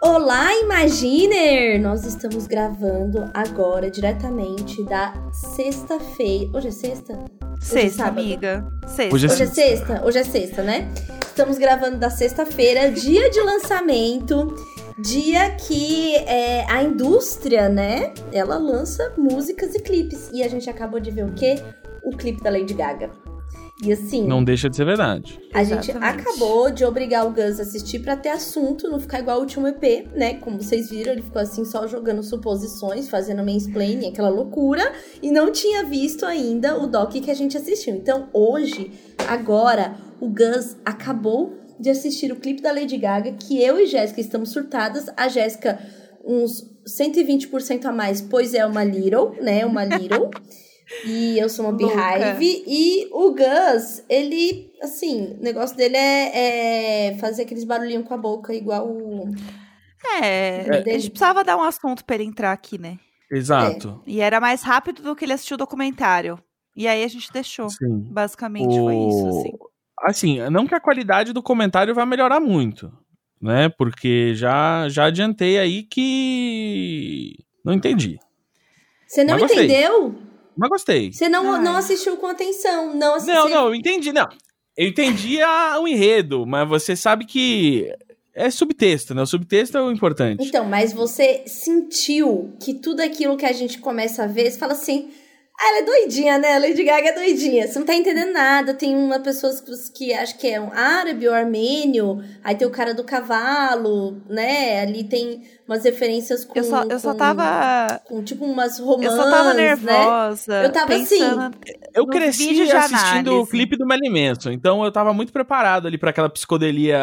Olá, Imaginer! Nós estamos gravando agora diretamente da sexta-feira. Hoje é sexta? Hoje é Sexta, sábado? amiga. Sexta. Hoje é Hoje é sexta? Hoje é sexta, né? Estamos gravando da sexta-feira, dia de lançamento, dia que é, a indústria, né? Ela lança músicas e clipes. E a gente acabou de ver o quê? O clipe da Lady Gaga. E assim, Não deixa de ser verdade. a gente Exatamente. acabou de obrigar o Gus a assistir pra ter assunto, não ficar igual o último EP, né? Como vocês viram, ele ficou assim só jogando suposições, fazendo mansplaining, aquela loucura, e não tinha visto ainda o doc que a gente assistiu. Então, hoje, agora, o Gus acabou de assistir o clipe da Lady Gaga, que eu e Jéssica estamos surtadas. A Jéssica, uns 120% a mais, pois é uma Little, né? Uma Little. E eu sou uma Louca. Beehive. E o Gus, ele, assim, o negócio dele é, é fazer aqueles barulhinhos com a boca, igual o. É, É. a gente precisava dar um assunto pra ele entrar aqui, né? Exato. E era mais rápido do que ele assistiu o documentário. E aí a gente deixou. Sim. Basicamente foi isso, assim. Assim, não que a qualidade do comentário vai melhorar muito, né? Porque já, já adiantei aí que. Não entendi. Você não Mas gostei. entendeu? Mas gostei. Você não, Ai. não assistiu com atenção. Não assistiu. Não, não, eu entendi, não. Eu entendi a, o enredo, mas você sabe que é subtexto, né? O subtexto é o importante. Então, mas você sentiu que tudo aquilo que a gente começa a ver, você fala assim. Ah, ela é doidinha, né? A Lady Gaga é doidinha. Você não tá entendendo nada. Tem uma pessoa que, que acha que é um árabe ou armênio. Aí tem o cara do cavalo, né? Ali tem umas referências com. Eu só, eu só com- tava. Com tipo umas romãs, Eu só tava né? nervosa. Eu tava assim, pensando Eu nos cresci assistindo o clipe do Manson, então eu tava muito preparado ali pra aquela psicodelia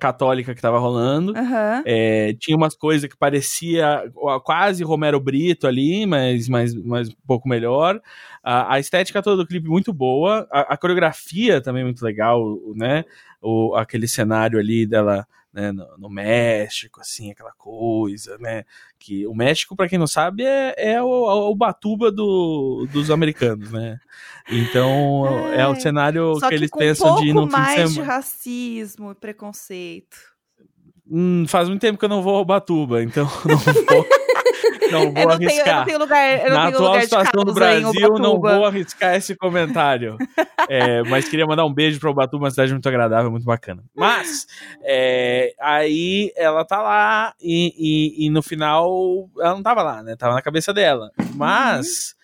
católica que tava rolando. Aham. É, tinha umas coisas que parecia quase Romero Brito ali, mas, mas, mas um pouco melhor. A, a estética toda do clipe muito boa, a, a coreografia também muito legal, né? O, aquele cenário ali dela né, no, no México, assim, aquela coisa, né? Que o México, pra quem não sabe, é, é o, o Batuba do, dos americanos, né? Então é o Ai, cenário que que eles com pensam um pouco de ir no fim de mais de semana. racismo e preconceito. Hum, faz muito tempo que eu não vou ao Batuba, então não vou, não vou Eu não, tenho, eu não arriscar. tenho lugar, eu não Na tenho atual lugar situação do Brasil, não vou arriscar esse comentário. É, mas queria mandar um beijo pra Ubatuba, uma cidade muito agradável, muito bacana. Mas, é, aí ela tá lá e, e, e no final ela não tava lá, né? Tava na cabeça dela. Mas,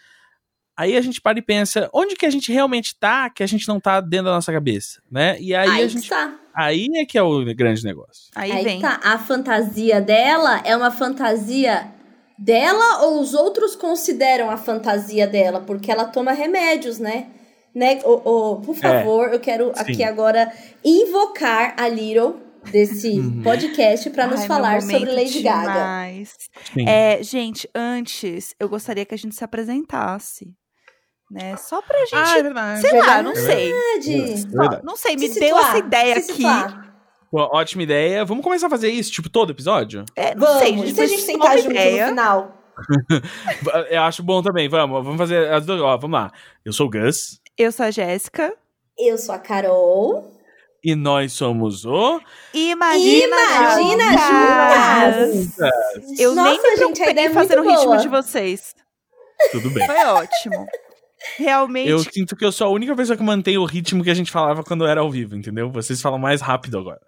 aí a gente para e pensa, onde que a gente realmente tá que a gente não tá dentro da nossa cabeça, né? E aí, Aí, a que gente... tá. Aí é que é o grande negócio. Aí, Aí vem. tá. A fantasia dela é uma fantasia dela ou os outros consideram a fantasia dela? Porque ela toma remédios, né? né? O, por favor, eu quero sim. aqui agora invocar a Little desse Uhum. podcast pra nos Ai, falar sobre Lady Gaga. demais. Sim. É, gente, antes eu gostaria que a gente se apresentasse. Né? Só pra gente. Ah, é verdade. sei lá, não É sei. Verdade. É. Não sei, Se me situar, deu essa ideia se aqui. situar. Pô, ótima ideia. Vamos começar a fazer isso, tipo, todo episódio? É, não Vamos, sei, gente, se a gente sentar junto ideia. no final? Eu acho bom também. Vamos, vamos fazer as duas. Ó, vamos lá. Eu sou o Gus. Eu sou a Jéssica. Eu sou a Carol. E nós somos o. Imagina, Imagina juntas! Eu Nossa, nem me gente, a preocupei ideia em é fazer o ritmo de vocês. Tudo bem. Foi ótimo. Realmente. Eu sinto que eu sou a única pessoa que mantém o ritmo que a gente falava quando era ao vivo, entendeu? Vocês falam mais rápido agora.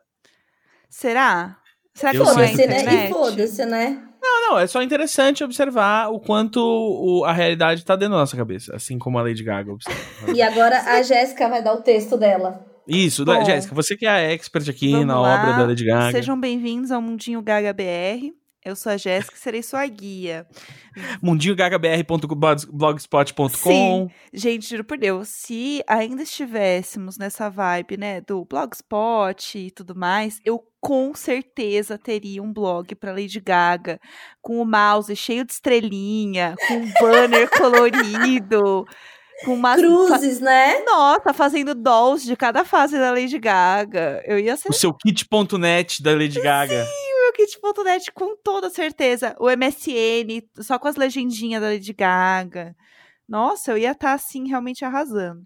Será? Será que sinto Foda-se, que- né? E foda-se, né? Não, não, é só interessante observar o quanto o- a realidade tá dentro da nossa cabeça, assim como a Lady Gaga observa. E agora a Jéssica vai dar o texto dela. Isso. Jéssica, você que é a expert aqui Vamos na lá. obra da Lady Gaga. Sejam bem-vindos ao Mundinho Gaga BR. Eu sou a Jéssica e serei sua guia. mundinhogagabr.blogspot.com. Gente, juro por Deus, se ainda estivéssemos nessa vibe, né, do Blogspot e tudo mais, eu com certeza teria um blog para Lady Gaga, com o mouse cheio de estrelinha, com um banner colorido, com umas Cruzes, né? Nossa, fazendo dolls de cada fase da Lady Gaga. Eu ia ser O seu kit.net da Lady Gaga. meu kit.net com toda certeza. O MSN, só com as legendinhas da Lady Gaga. Nossa, eu ia estar, tá, assim, realmente arrasando.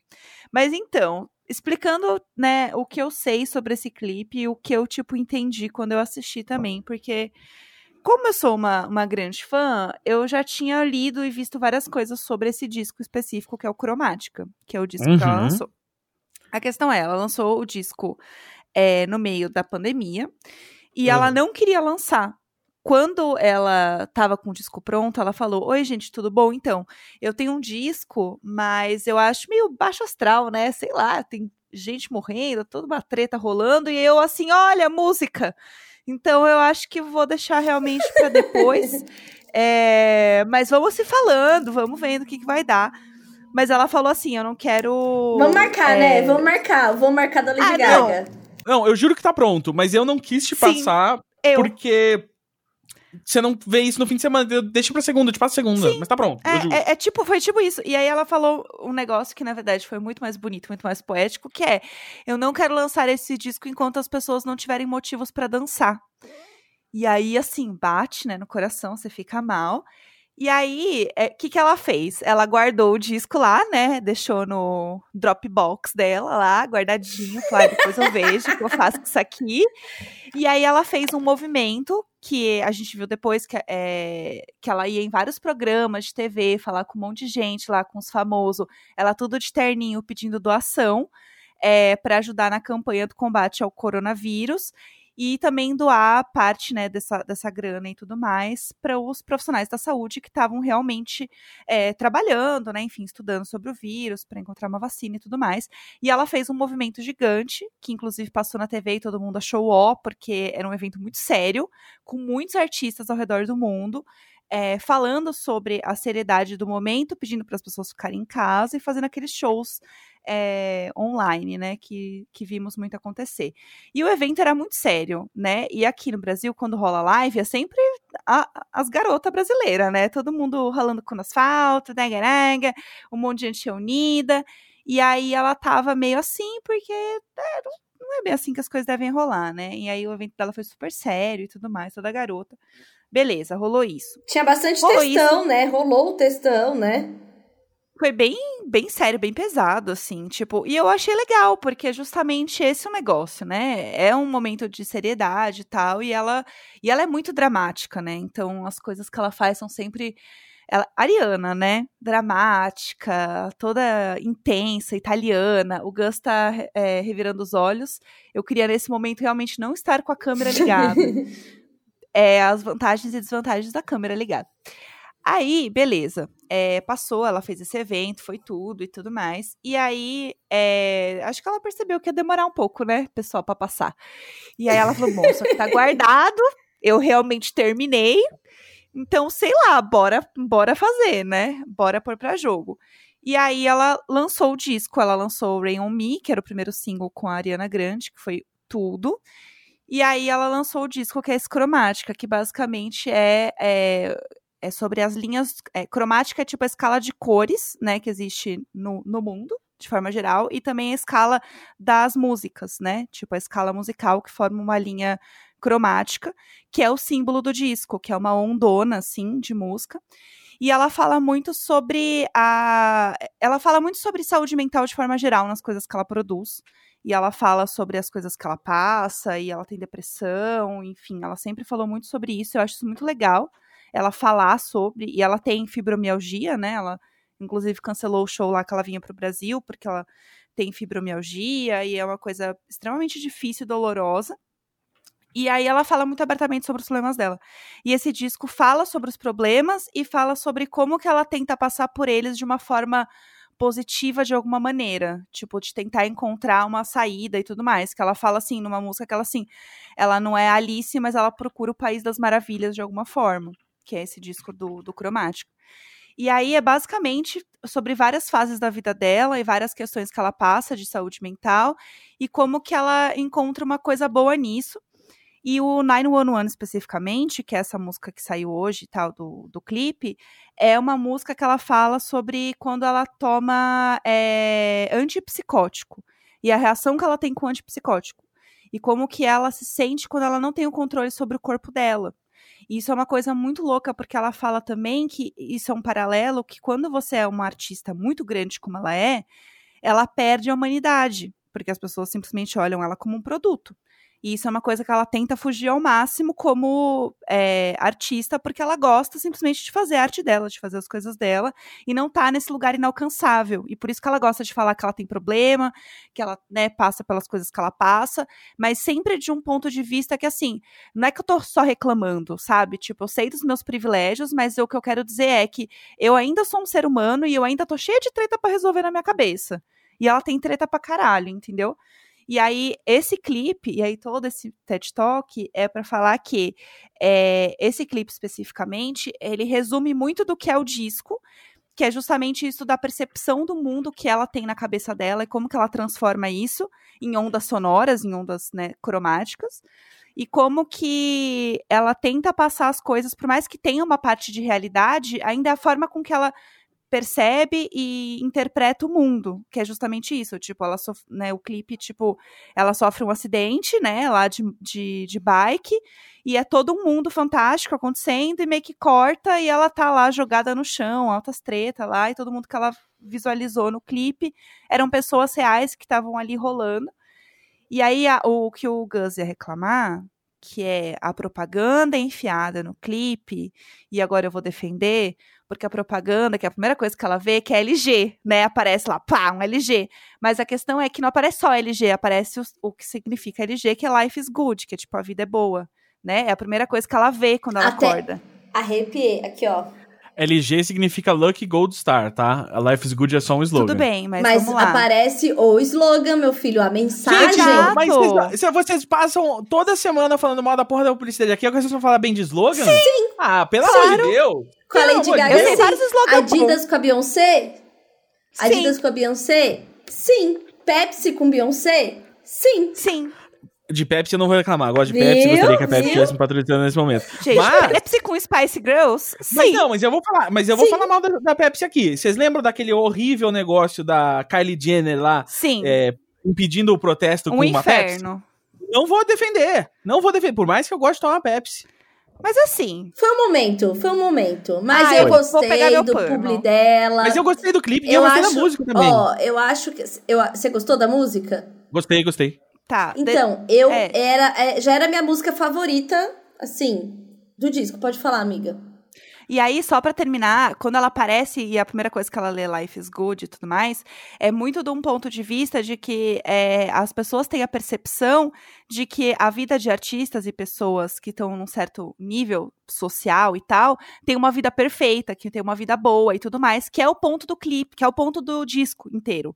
Mas então, explicando, né, o que eu sei sobre esse clipe e o que eu, tipo, entendi quando eu assisti também, porque como eu sou uma, uma grande fã, eu já tinha lido e visto várias coisas sobre esse disco específico, que é o Cromática, que é o disco uhum. que ela uhum. lançou. A questão é, ela lançou o disco é, no meio da pandemia e ela não queria lançar. Quando ela estava com o disco pronto, ela falou: Oi, gente, tudo bom? Então, eu tenho um disco, mas eu acho meio baixo astral, né? Sei lá, tem gente morrendo, toda uma treta rolando, e eu assim, olha, música. Então eu acho que vou deixar realmente para depois. é, mas vamos se falando, vamos vendo o que, que vai dar. Mas ela falou assim: eu não quero. Vamos marcar, é... né? Vamos marcar. Vamos marcar da Lady ah, Gaga. Não. Não. eu juro que tá pronto, mas eu não quis te Sim, passar eu... porque você não vê isso no fim de semana, deixa pra segunda, te passo segunda, Sim, mas tá pronto. É, é, é, tipo, foi tipo isso. E aí ela falou um negócio que, na verdade, foi muito mais bonito, muito mais poético, que é: eu não quero lançar esse disco enquanto as pessoas não tiverem motivos para dançar. E aí, assim, bate, né, no coração, você fica mal. E aí, o é, que, que ela fez? Ela guardou o disco lá, né? Deixou no Dropbox dela lá, guardadinho. Falou, ah, depois eu vejo o que eu faço com isso aqui. E aí ela fez um movimento que a gente viu depois que, é, que ela ia em vários programas de TV, falar com um monte de gente lá, com os famosos. Ela tudo de terninho pedindo doação. É, para ajudar na campanha do combate ao coronavírus e também doar parte né, dessa, dessa grana e tudo mais para os profissionais da saúde que estavam realmente é, trabalhando, né, enfim, estudando sobre o vírus para encontrar uma vacina e tudo mais. E ela fez um movimento gigante, que inclusive passou na TV e todo mundo achou ó, porque era um evento muito sério, com muitos artistas ao redor do mundo. É, falando sobre a seriedade do momento, pedindo para as pessoas ficarem em casa e fazendo aqueles shows é, online, né, que, que vimos muito acontecer. E o evento era muito sério, né, e aqui no Brasil, quando rola live, é sempre a, as garotas brasileiras, né, todo mundo ralando com asfalto, nega, nega, um monte de gente unida, e aí ela tava meio assim, porque é, não é bem assim que as coisas devem rolar, né, e aí o evento dela foi super sério e tudo mais, toda garota. Beleza, rolou isso. Tinha bastante rolou textão, isso. né? Rolou o textão, né? foi bem, bem sério, bem pesado, assim, tipo, e eu achei legal, porque justamente esse é o negócio, né? É um momento de seriedade e tal, e ela, e ela é muito dramática, né? Então as coisas que ela faz são sempre ela, Ariana, né? Dramática, toda intensa, italiana. O Gus tá é, revirando os olhos. Eu queria, nesse momento, realmente não estar com a câmera ligada. é, as vantagens e desvantagens da câmera ligada. Aí, beleza. É, passou, ela fez esse evento, foi tudo e tudo mais. E aí, é, acho que ela percebeu que ia demorar um pouco, né, pessoal, para passar. E aí ela falou: bom, isso aqui tá guardado, eu realmente terminei. Então, sei lá, bora, bora fazer, né? Bora pôr pra jogo. E aí ela lançou o disco, ela lançou Rain On Me, que era o primeiro single com a Ariana Grande, que foi tudo. E aí ela lançou o disco que é Escromática, que basicamente é, é é sobre as linhas. É, cromática é tipo a escala de cores, né, que existe no, no mundo, de forma geral, e também a escala das músicas, né? Tipo a escala musical que forma uma linha cromática, que é o símbolo do disco, que é uma ondona, assim, de música. E ela fala muito sobre a. Ela fala muito sobre saúde mental de forma geral nas coisas que ela produz. E ela fala sobre as coisas que ela passa, e ela tem depressão, enfim, ela sempre falou muito sobre isso. Eu acho isso muito legal ela falar sobre, e ela tem fibromialgia, né? Ela, inclusive, cancelou o show lá que ela vinha para o Brasil, porque ela tem fibromialgia e é uma coisa extremamente difícil e dolorosa. E aí ela fala muito abertamente sobre os problemas dela. E esse disco fala sobre os problemas e fala sobre como que ela tenta passar por eles de uma forma positiva de alguma maneira, tipo de tentar encontrar uma saída e tudo mais, que ela fala assim numa música que ela assim, ela não é Alice, mas ela procura o país das maravilhas de alguma forma que é esse disco do, do cromático. E aí é basicamente sobre várias fases da vida dela e várias questões que ela passa de saúde mental e como que ela encontra uma coisa boa nisso. E o 911 especificamente, que é essa música que saiu hoje e tal, do, do clipe, é uma música que ela fala sobre quando ela toma é, antipsicótico e a reação que ela tem com o antipsicótico. e como que ela se sente quando ela não tem o controle sobre o corpo dela. E isso é uma coisa muito louca, porque ela fala também que isso é um paralelo que quando você é uma artista muito grande como ela é, ela perde a humanidade, porque as pessoas simplesmente olham ela como um produto. E isso é uma coisa que ela tenta fugir ao máximo como é, artista, porque ela gosta simplesmente de fazer a arte dela, de fazer as coisas dela, e não tá nesse lugar inalcançável. E por isso que ela gosta de falar que ela tem problema, que ela né, passa pelas coisas que ela passa, mas sempre de um ponto de vista que, assim, não é que eu tô só reclamando, sabe? Tipo, eu sei dos meus privilégios, mas o que eu quero dizer é que eu ainda sou um ser humano e eu ainda tô cheia de treta para resolver na minha cabeça. E ela tem treta pra caralho, entendeu? E aí, esse clipe, e aí todo esse TED Talk é para falar que é, esse clipe especificamente, ele resume muito do que é o disco, que é justamente isso da percepção do mundo que ela tem na cabeça dela e como que ela transforma isso em ondas sonoras, em ondas né, cromáticas, e como que ela tenta passar as coisas, por mais que tenha uma parte de realidade, ainda é a forma com que ela percebe e interpreta o mundo, que é justamente isso, tipo, ela sof né, o clipe, tipo, ela sofre um acidente, né, lá de, de, de bike, e é todo um mundo fantástico acontecendo, e meio que corta, e ela tá lá jogada no chão, altas treta lá, e todo mundo que ela visualizou no clipe eram pessoas reais que estavam ali rolando, e aí a, o que o Gus ia reclamar, que é a propaganda enfiada no clipe, e agora eu vou defender, porque a propaganda, que é a primeira coisa que ela vê, que é LG, né? Aparece lá, pá, um LG. Mas a questão é que não aparece só LG, aparece o, o que significa LG, que é life is good, que é tipo, a vida é boa, né? É a primeira coisa que ela vê quando ela Até acorda. Arrepiei, aqui ó. LG significa Lucky Gold Star, tá? A Life is Good é só um slogan. Tudo bem, mas, mas aparece o slogan, meu filho, a mensagem. Gente, mas vocês, se vocês passam toda semana falando mal da porra da publicidade aqui, agora vocês vão falar bem de slogan? Sim. Ah, pelo claro. amor de Deus. Com a Lady Gaga, Eu sei vários slogans. Adidas com a Beyoncé? Sim. Adidas com a Beyoncé? Sim. Pepsi com Beyoncé? Sim. Sim. De Pepsi eu não vou reclamar. Gosto de Viu? Pepsi, gostaria que a Pepsi estivesse me patrocinando nesse momento. Gente, mas... Pepsi com Spice Girls? Sim. Mas não, mas eu vou falar, mas eu vou Sim. falar mal da, da, Pepsi aqui. Vocês lembram daquele horrível negócio da Kylie Jenner lá? Sim. É, impedindo o protesto um com inferno. uma Pepsi? Não vou defender. Não vou defender. Por mais que eu goste de tomar Pepsi. Mas assim. Foi um momento, foi um momento. Mas eu gostei do pano. publi dela. Mas eu gostei do clipe e eu, gostei acho, da música também. Ó, eu acho que. Eu, você gostou da música? Gostei, gostei. Tá. Então, de... eu é. era. É, já era minha música favorita, assim, do disco. Pode falar, amiga. E aí, só para terminar, quando ela aparece e a primeira coisa que ela lê Life is Good e tudo mais, é muito de um ponto de vista de que é, as pessoas têm a percepção de que a vida de artistas e pessoas que estão num certo nível social e tal, tem uma vida perfeita, que tem uma vida boa e tudo mais, que é o ponto do clipe, que é o ponto do disco inteiro.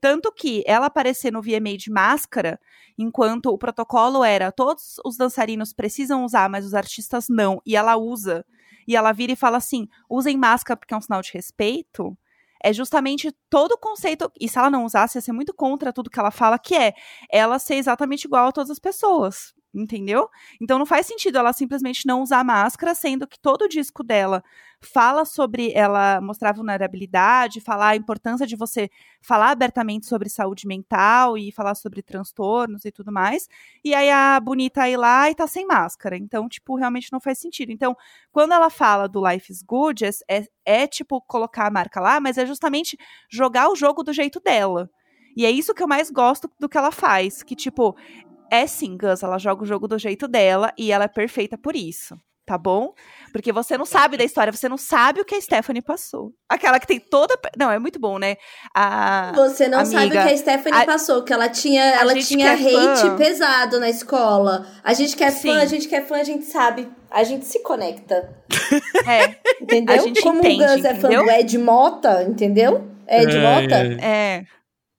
Tanto que ela aparecer no VMA de máscara, enquanto o protocolo era todos os dançarinos precisam usar, mas os artistas não, e ela usa e ela vira e fala assim: usem máscara porque é um sinal de respeito. É justamente todo o conceito, e se ela não usasse, ia ser muito contra tudo que ela fala, que é ela ser exatamente igual a todas as pessoas entendeu? Então não faz sentido ela simplesmente não usar máscara, sendo que todo o disco dela fala sobre ela mostrar vulnerabilidade, falar a importância de você falar abertamente sobre saúde mental e falar sobre transtornos e tudo mais. E aí a bonita ir lá e tá sem máscara. Então, tipo, realmente não faz sentido. Então, quando ela fala do Life is Good, é, é, é tipo colocar a marca lá, mas é justamente jogar o jogo do jeito dela. E é isso que eu mais gosto do que ela faz. Que, tipo, é sim, Gus, ela joga o jogo do jeito dela e ela é perfeita por isso. Tá bom? Porque você não sabe da história, você não sabe o que a Stephanie passou. Aquela que tem toda. Não, é muito bom, né? A você não amiga, sabe o que a Stephanie a... passou, que ela tinha, ela tinha hate fã. pesado na escola. A gente que é fã, a gente que é fã, a gente sabe. A gente se conecta. É. Entendeu? A gente Como entende, o Gus é fã do Ed Mota, entendeu? Ed é, Mota? É.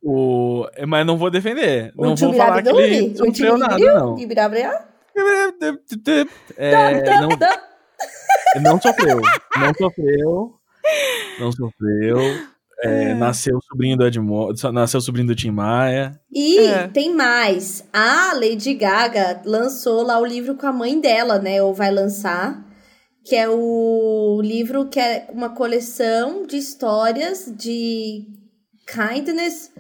O... Mas não vou defender. O não vou falar que ele sofreu nada, não. É, não, não sofreu. Não sofreu. Não sofreu. É, é. Nasceu o sobrinho do Edmo, nasceu o sobrinho do Tim Maia. E é. tem mais. A Lady Gaga lançou lá o livro com a mãe dela, né? Ou vai lançar. Que é o livro que é uma coleção de histórias de kindness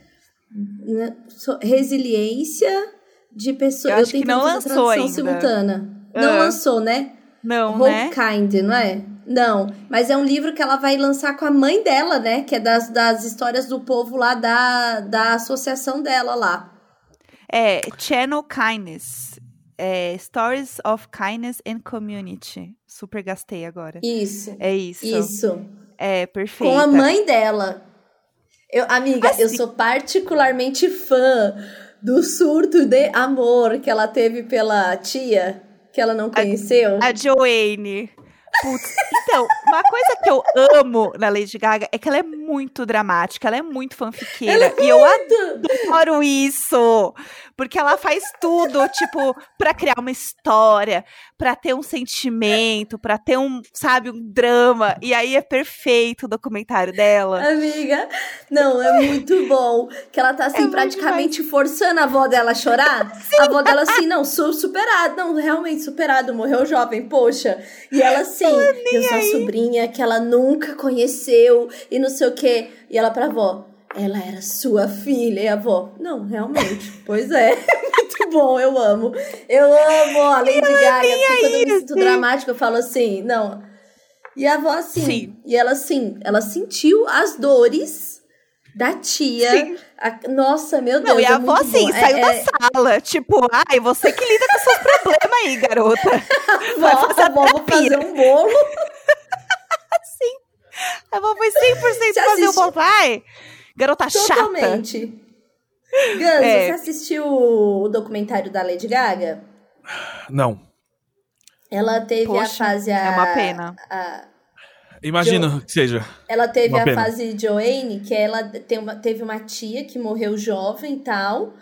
resiliência, de pessoas. Eu Eu, acho que tentando não lançou ainda. simultânea. Não Ah. lançou, né? Não, né? Kind, não é? Não, mas é um livro que ela vai lançar com a mãe dela, né? Que é das, das histórias do povo lá da, da associação dela lá. É, Channel Kindness. É, Stories of Kindness and Community. Super gastei agora. Isso. É isso. Isso. É, perfeito. Com a mãe dela. Eu, amiga, eu Assim- sou particularmente fã do surto de amor que ela teve pela tia, que ela não conheceu. A Joanne. Putz, então, uma coisa que eu amo na Lady Gaga é que ela é muito dramática, ela é muito fanfiqueira. e eu adoro isso! Porque ela faz tudo, tipo, pra criar uma história, pra ter um sentimento, pra ter um, sabe, um drama. E aí é perfeito o documentário dela. Amiga, não, é muito bom. Que ela tá assim, É praticamente forçando a avó dela a chorar. A avó dela assim, não, sou superado. Não, realmente superado, morreu jovem, poxa. E ela assim, eu sou a sobrinha que ela nunca conheceu e não sei o quê. E ela pra avó, ela era sua filha. E a avó, não, realmente, pois é. Muito bom, eu amo. Eu amo a Lady Gaga, porque quando eu me sinto dramática, eu falo assim, não. E a avó assim, Sim. e ela assim, ela sentiu as dores da tia. Sim. A- nossa, meu Deus. Não, e é a avó, muito assim, saiu é, da é, sala. Tipo, ai, você que lida com seus problemas aí, garota. Vai fazer a avó, vou fazer um bolo. A avó foi 100% fazer o bolo. Ai, garota chata. Totalmente. Gans, É. você assistiu o documentário da Lady Gaga? Não. Ela teve a Poxa, fase. A, é uma pena. a- Imagino que seja. ela teve Uma a pena. fase Joanne, que ela tem uma, teve uma tia que morreu jovem e tal.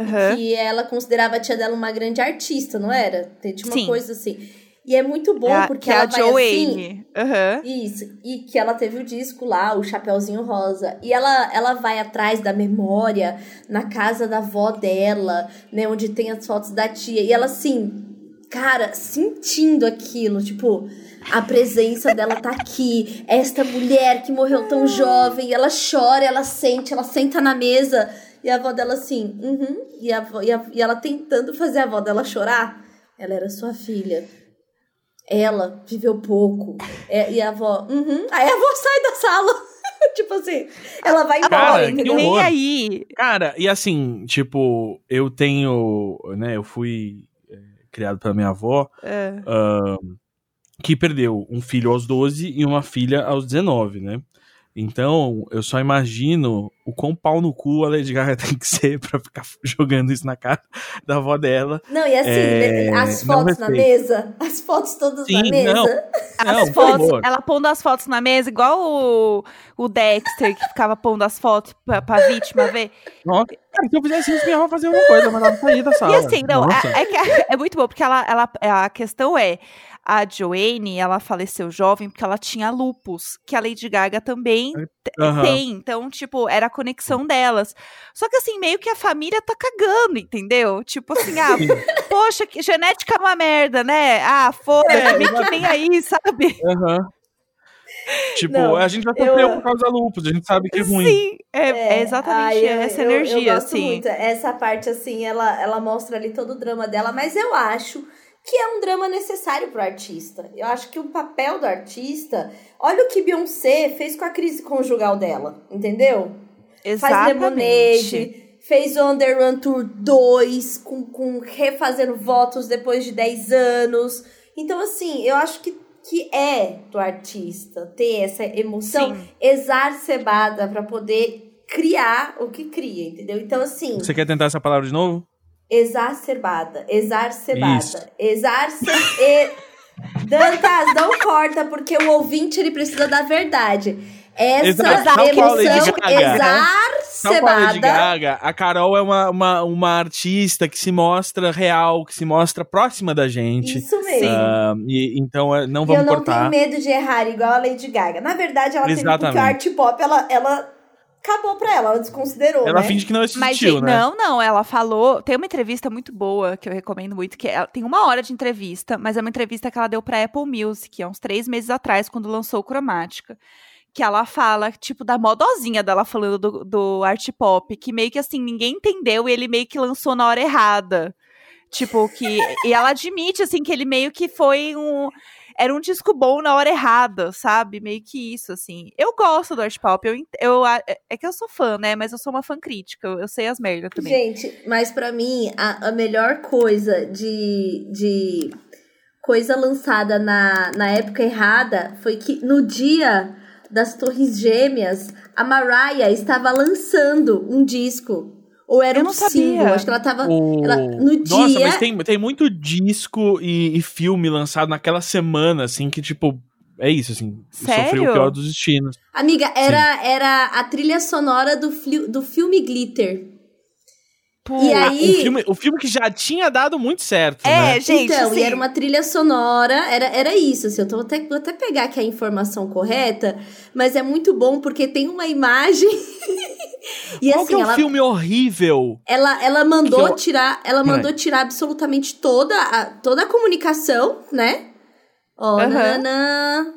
Aham. que ela considerava a tia dela uma grande artista, não era? Tem tinha uma Sim. coisa assim. E é muito bom, É porque que é ela a vai assim... Joanne. Aham. Isso, e que ela teve o disco lá, o Chapeuzinho Rosa. E ela, ela vai atrás da memória, na casa da avó dela, né? Onde tem as fotos da tia. E ela, assim, cara, sentindo aquilo, tipo, a presença dela tá aqui. Esta mulher que morreu tão jovem, ela chora, ela sente, ela senta na mesa. E a avó dela assim, uhum. E, a, e, a- e ela tentando fazer a avó dela chorar. Ela era sua filha. Ela viveu pouco. É, e a avó, uhum. Aí a avó sai da sala. tipo assim, ela vai embora, Cara, entendeu? Nem aí. Cara, e assim, tipo, eu tenho, né, eu fui é, criado pela minha avó, É. ahn, que perdeu um filho aos 12 e uma filha aos 19, né? Então, eu só imagino o quão pau no cu a Lady Gaga tem que ser pra ficar jogando isso na cara da avó dela. Não, e assim, É, né, as não fotos na mesa, as fotos todas na Sim, mesa. não. Não, As por fotos, ela pondo as fotos na mesa, igual o, o Dexter, que ficava pondo as fotos pra, pra vítima ver. Nossa, cara, se eu fizesse isso, minha avó fazia alguma coisa, mas ela não saía da sala. E assim, não, é, é que é, é muito bom, porque ela, ela, a questão é, a Joanne, ela faleceu jovem porque ela tinha lupus, que a Lady Gaga também Aham. tem. Então, tipo, era a conexão delas. Só que assim, meio que a família tá cagando, entendeu? Tipo assim, ah, poxa, que genética é uma merda, né? Ah, foda-se, É, que nem aí, sabe? Aham. Tipo, Não, a gente já eu- sofreu por causa da lupus, a gente sabe que é ruim. Sim, é, é exatamente ai, eu- essa eu- energia, eu gosto assim. Muito. Essa parte, assim, ela, ela mostra ali todo o drama dela, mas eu acho que é um drama necessário pro artista. Eu acho que o papel do artista. Olha o que Beyoncé fez com a crise conjugal dela, entendeu? Faz Exatamente. Lemonade, fez o Underrun Tour 2, com, com refazendo votos depois de 10 anos. Então, assim, eu acho que, que é do artista ter essa emoção Sim. exacerbada pra poder criar o que cria, entendeu? Então, assim, Você quer tentar essa palavra de novo? Exacerbada, exacerbada, Isso. exacer... e... Dantas, não corta, porque o ouvinte, ele precisa da verdade. Essa Exato, emoção Lady exacerbada... Gaga, a Carol é uma, uma, uma artista que se mostra real, que se mostra próxima da gente. Isso mesmo. Ah, e, então, é, não E eu vamos não cortar. tenho medo de errar igual a Lady Gaga. Na verdade, ela teve porque Exatamente. a art pop, ela, ela acabou pra ela, ela desconsiderou, Ela né? finge que não Mas, existiu, gente, né? não, não, ela falou. Tem uma entrevista muito boa que eu recomendo muito, que ela tem uma hora de entrevista, mas é uma entrevista que ela deu pra Apple Music, há uns três meses atrás, quando lançou o Cromática. Que ela fala, tipo, da modozinha dela falando do, do art pop, que meio que assim, ninguém entendeu e ele meio que lançou na hora errada. Tipo, que. E ela admite, assim, que ele meio que foi um. Era um disco bom na hora errada, sabe? Meio que isso, assim. Eu gosto do art pop. Eu, eu, é que eu sou fã, né? Mas eu sou uma fã crítica. Eu, eu sei as merdas também. Gente, mas para mim, a, a melhor coisa de. de coisa lançada na, na época errada foi que no dia das Torres Gêmeas, a Mariah estava lançando um disco. Ou era Eu um não sabia. single. Acho que ela tava. O- Ela, no dia. Nossa, mas tem, tem muito disco e, e filme lançado naquela semana, assim, que, tipo, é isso, assim. Sério? Sofreu o pior dos destinos. Amiga, era, era a trilha sonora do, do filme Glitter. Pô, E aí- o, filme, o filme que já tinha dado muito certo, É, né? gente, então, assim, e era uma trilha sonora, era, era isso, assim, eu tô até, vou até pegar aqui a informação correta, mas é muito bom porque tem uma imagem. e Qual assim, que é um ela, filme horrível? ela, ela mandou eu- tirar, ela Peraí. mandou tirar absolutamente toda a, toda a comunicação, né? Ó, Aham. nananã.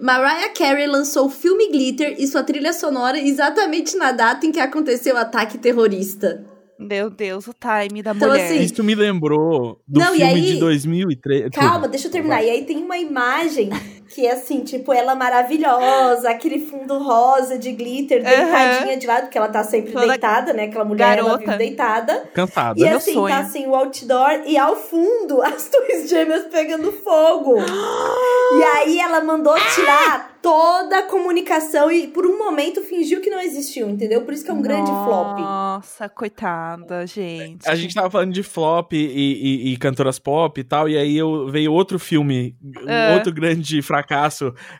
Mariah Carey lançou o filme Glitter e sua trilha sonora exatamente na data em que aconteceu o ataque terrorista. Meu Deus, o time da Então, mulher. assim, Isso me lembrou do Não, filme aí- de 2003. Calma, deixa eu terminar. E aí tem uma imagem que é assim, tipo, ela maravilhosa, aquele fundo rosa de glitter, deitadinha de lado, porque ela tá sempre Toda deitada, né? Aquela mulher, ela vive deitada. Cansada. E Meu assim, sonho. tá assim, o outdoor, e ao fundo, as torres gêmeas pegando fogo. e aí ela mandou tirar toda a comunicação e por um momento fingiu que não existiu, entendeu? Por isso que é um grande flop. Nossa, coitada, gente. A gente tava falando de flop e, e- e cantoras pop e tal, e aí eu, veio outro filme, um É. outro grande fracasso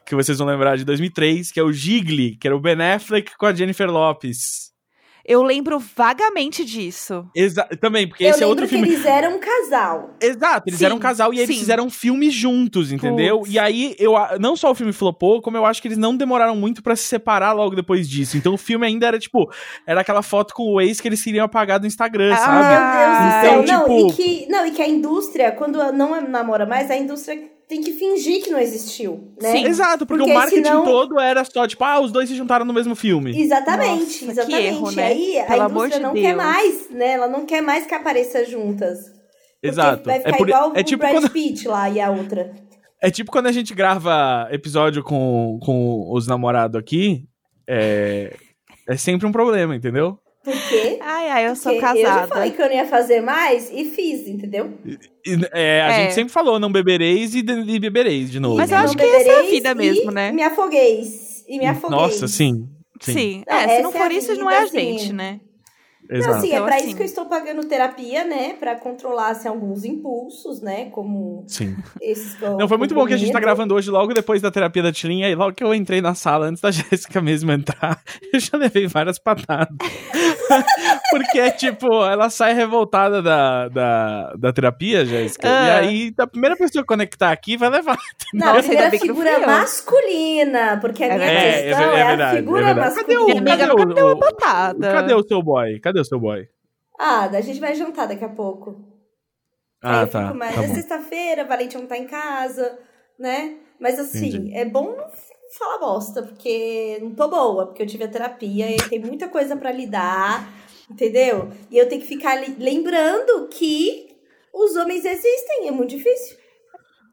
que vocês vão lembrar de 2003, que é o Gigli, que era o Ben Affleck com a Jennifer Lopes. Eu lembro vagamente disso. Exa também, porque Eu esse é lembro outro que filme. eles eram um casal. Exato, eles Sim, eram um casal e eles sim. fizeram um filme juntos, entendeu? Putz. E aí, eu, não só o filme flopou, como eu acho que eles não demoraram muito pra se separar logo depois disso. Então o filme ainda era tipo, era aquela foto com o ex que eles queriam apagar do Instagram, Ah, sabe? Meu Deus do céu. Então, não, tipo- e que, não, e que a indústria, quando não namora mais, a indústria tem que fingir que não existiu, né? Sim. Exato, porque, Porque o marketing senão- todo era só, tipo, ah, os dois se juntaram no mesmo filme. Exatamente, Nossa, que exatamente. erro, né? Aí Pelo a amor indústria de não quer Deus. mais, né? Ela não quer mais que apareça juntas. Exato. Vai ficar é, por- igual é o tipo Brad quando, Pitt lá e a outra. é tipo quando a gente grava episódio com, com os namorados aqui, é, é sempre um problema, entendeu? Por quê? Ai, ai, eu sou Porque eu já casada. falei que eu não ia fazer mais e fiz, entendeu? E, é, a É. gente sempre falou, não bebereis e, e bebereis de novo. Mas eu né? acho que essa é a vida e mesmo, né? Me afogueis. E me afoguei. Nossa, sim. Sim, Sim. Não, É, se não é for a isso, não é a assim. gente, né? Não, exato. assim, é Então, pra assim- isso que eu estou pagando terapia, né? Pra controlar assim, alguns impulsos, né? Como Sim. esses que eu- Não, foi muito bom que a gente tá gravando hoje, logo depois da terapia da Tilinha, e logo que eu entrei na sala, antes da Jéssica mesmo entrar, eu já levei várias patadas. Porque é tipo, ela sai revoltada da, da, da terapia, Jéssica, Ah. e aí a primeira pessoa que conectar aqui vai levar. Não, Nossa, a primeira figura masculina, porque a É minha. É, é questão é, é a verdade, figura é verdade. Cadê o- masculina. Amiga, cadê cadê uma o- patada? Cadê o seu boy? Cadê o seu boy? Ah, a gente vai jantar daqui a pouco. Aí Ah, eu tá. fico mais. tá é sexta-feira, Valentim não tá em casa, né? Mas assim, Entendi. é bom não falar bosta, porque não tô boa, porque eu tive a terapia e tem muita coisa pra lidar, entendeu? E eu tenho que ficar li- lembrando que os homens existem, é muito difícil.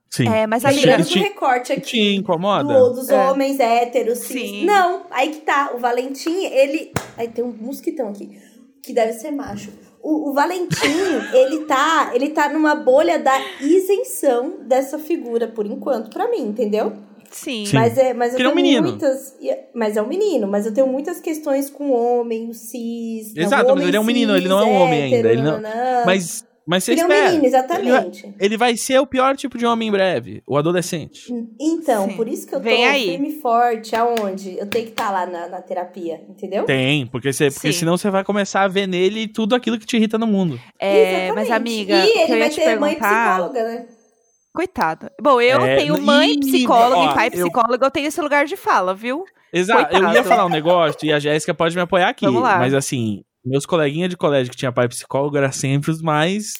Sim. É, mas Isso Lembrando te- recorte aqui. Te incomoda? do- dos É. homens héteros, cis. Sim. Não, aí que tá. O Valentim, ele. Aí tem um mosquitão aqui, que deve ser macho. O, o Valentim, ele tá, ele tá numa bolha da isenção dessa figura, por enquanto, pra mim, entendeu? Sim. Mas é, mas eu ele é um tenho menino. muitas. Mas é um menino, mas eu tenho muitas questões com o homem, o cis. não, Exato, o mas ele é um menino, ele não é um homem ainda, hétero, ele não- nananã. Mas, mas você Ele é um espera. menino, Ele vai, exatamente. ele vai ser o pior tipo de homem em breve, o adolescente. Então, Sim. por isso que eu tô Vem aí. firme forte. Aonde? Eu tenho que estar lá na, na terapia, entendeu? Tem, porque, você, porque Sim. senão você vai começar a ver nele tudo aquilo que te irrita no mundo. É, mas Exatamente. amiga, E ele eu vai te ter mãe perguntar. psicóloga, né? Coitada. Bom, eu É, tenho e- mãe psicóloga ó, e pai eu- psicóloga, eu tenho esse lugar de fala, viu? Exato, eu ia falar um negócio e a Jéssica pode me apoiar aqui. Vamos lá. Mas assim, meus coleguinhas de colégio que tinha pai psicólogo eram sempre os mais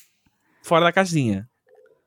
fora da casinha.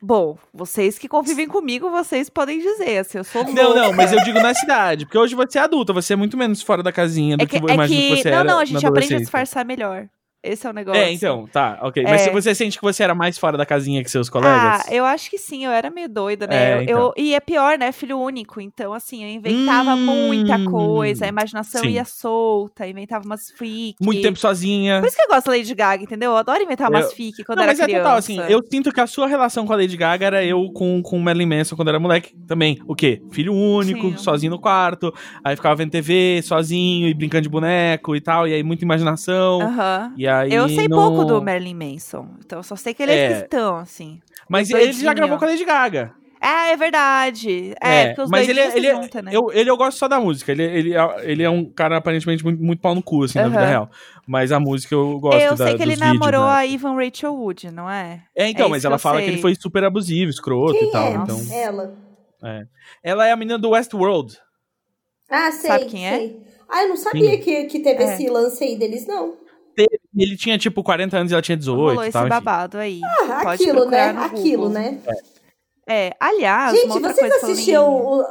Bom, vocês que convivem comigo, vocês podem dizer, assim, eu sou louca. Não, não, mas eu digo na cidade, porque hoje você é adulta, você é muito menos fora da casinha do É que, que, eu é imagino que, que você não, era não, a na gente aprende a disfarçar melhor. Esse é o negócio. É, então, tá, ok. Mas É. se você sente que você era mais fora da casinha que seus colegas? Ah, eu acho que sim, eu era meio doida, né? É, então. eu- e é pior, né? Filho único. Então, assim, eu inventava Hum, muita coisa, a imaginação sim. ia solta, inventava umas fic. Muito tempo sozinha. Por isso que eu gosto da Lady Gaga, entendeu? Eu adoro inventar umas Eu- fic quando Não, era mas é criança. total, assim, eu sinto que a sua relação com a Lady Gaga era eu com, com o Marilyn Manson quando era moleque também. O quê? Filho único, Sim. sozinho no quarto, aí ficava vendo TV, sozinho, e brincando de boneco e tal, e aí muita imaginação. Aham. E aí Eu sei não- pouco do Marilyn Manson, então eu só sei que ele é, É. cristão, assim. Mas ele já gravou com a Lady Gaga. É, é verdade. É, porque os mas ele, doidinhos ele, se juntam, né? eu, ele eu gosto só da música. Ele, ele, é- ele é um cara aparentemente muito, muito pau no cu, assim, na vida real. Mas a música eu gosto eu da, sei que ele vídeos, namorou né? a Ivan Rachel Wood, não é? É, então, é mas ela que fala que sei. ele foi super abusivo, escroto Quem e tal. é Então, ela? ela é a menina do Westworld. Ah, sei, Sabe quem é? sei. Ah, eu não sabia que, que teve É. esse lance aí deles, não. Ele tinha, tipo, 40 anos e ela tinha 18 Rolou esse tal. enfim. babado aí. Ah, Pode aquilo, né? no Aquilo, né? É, aliás, Gente, uma outra vocês assistiam o.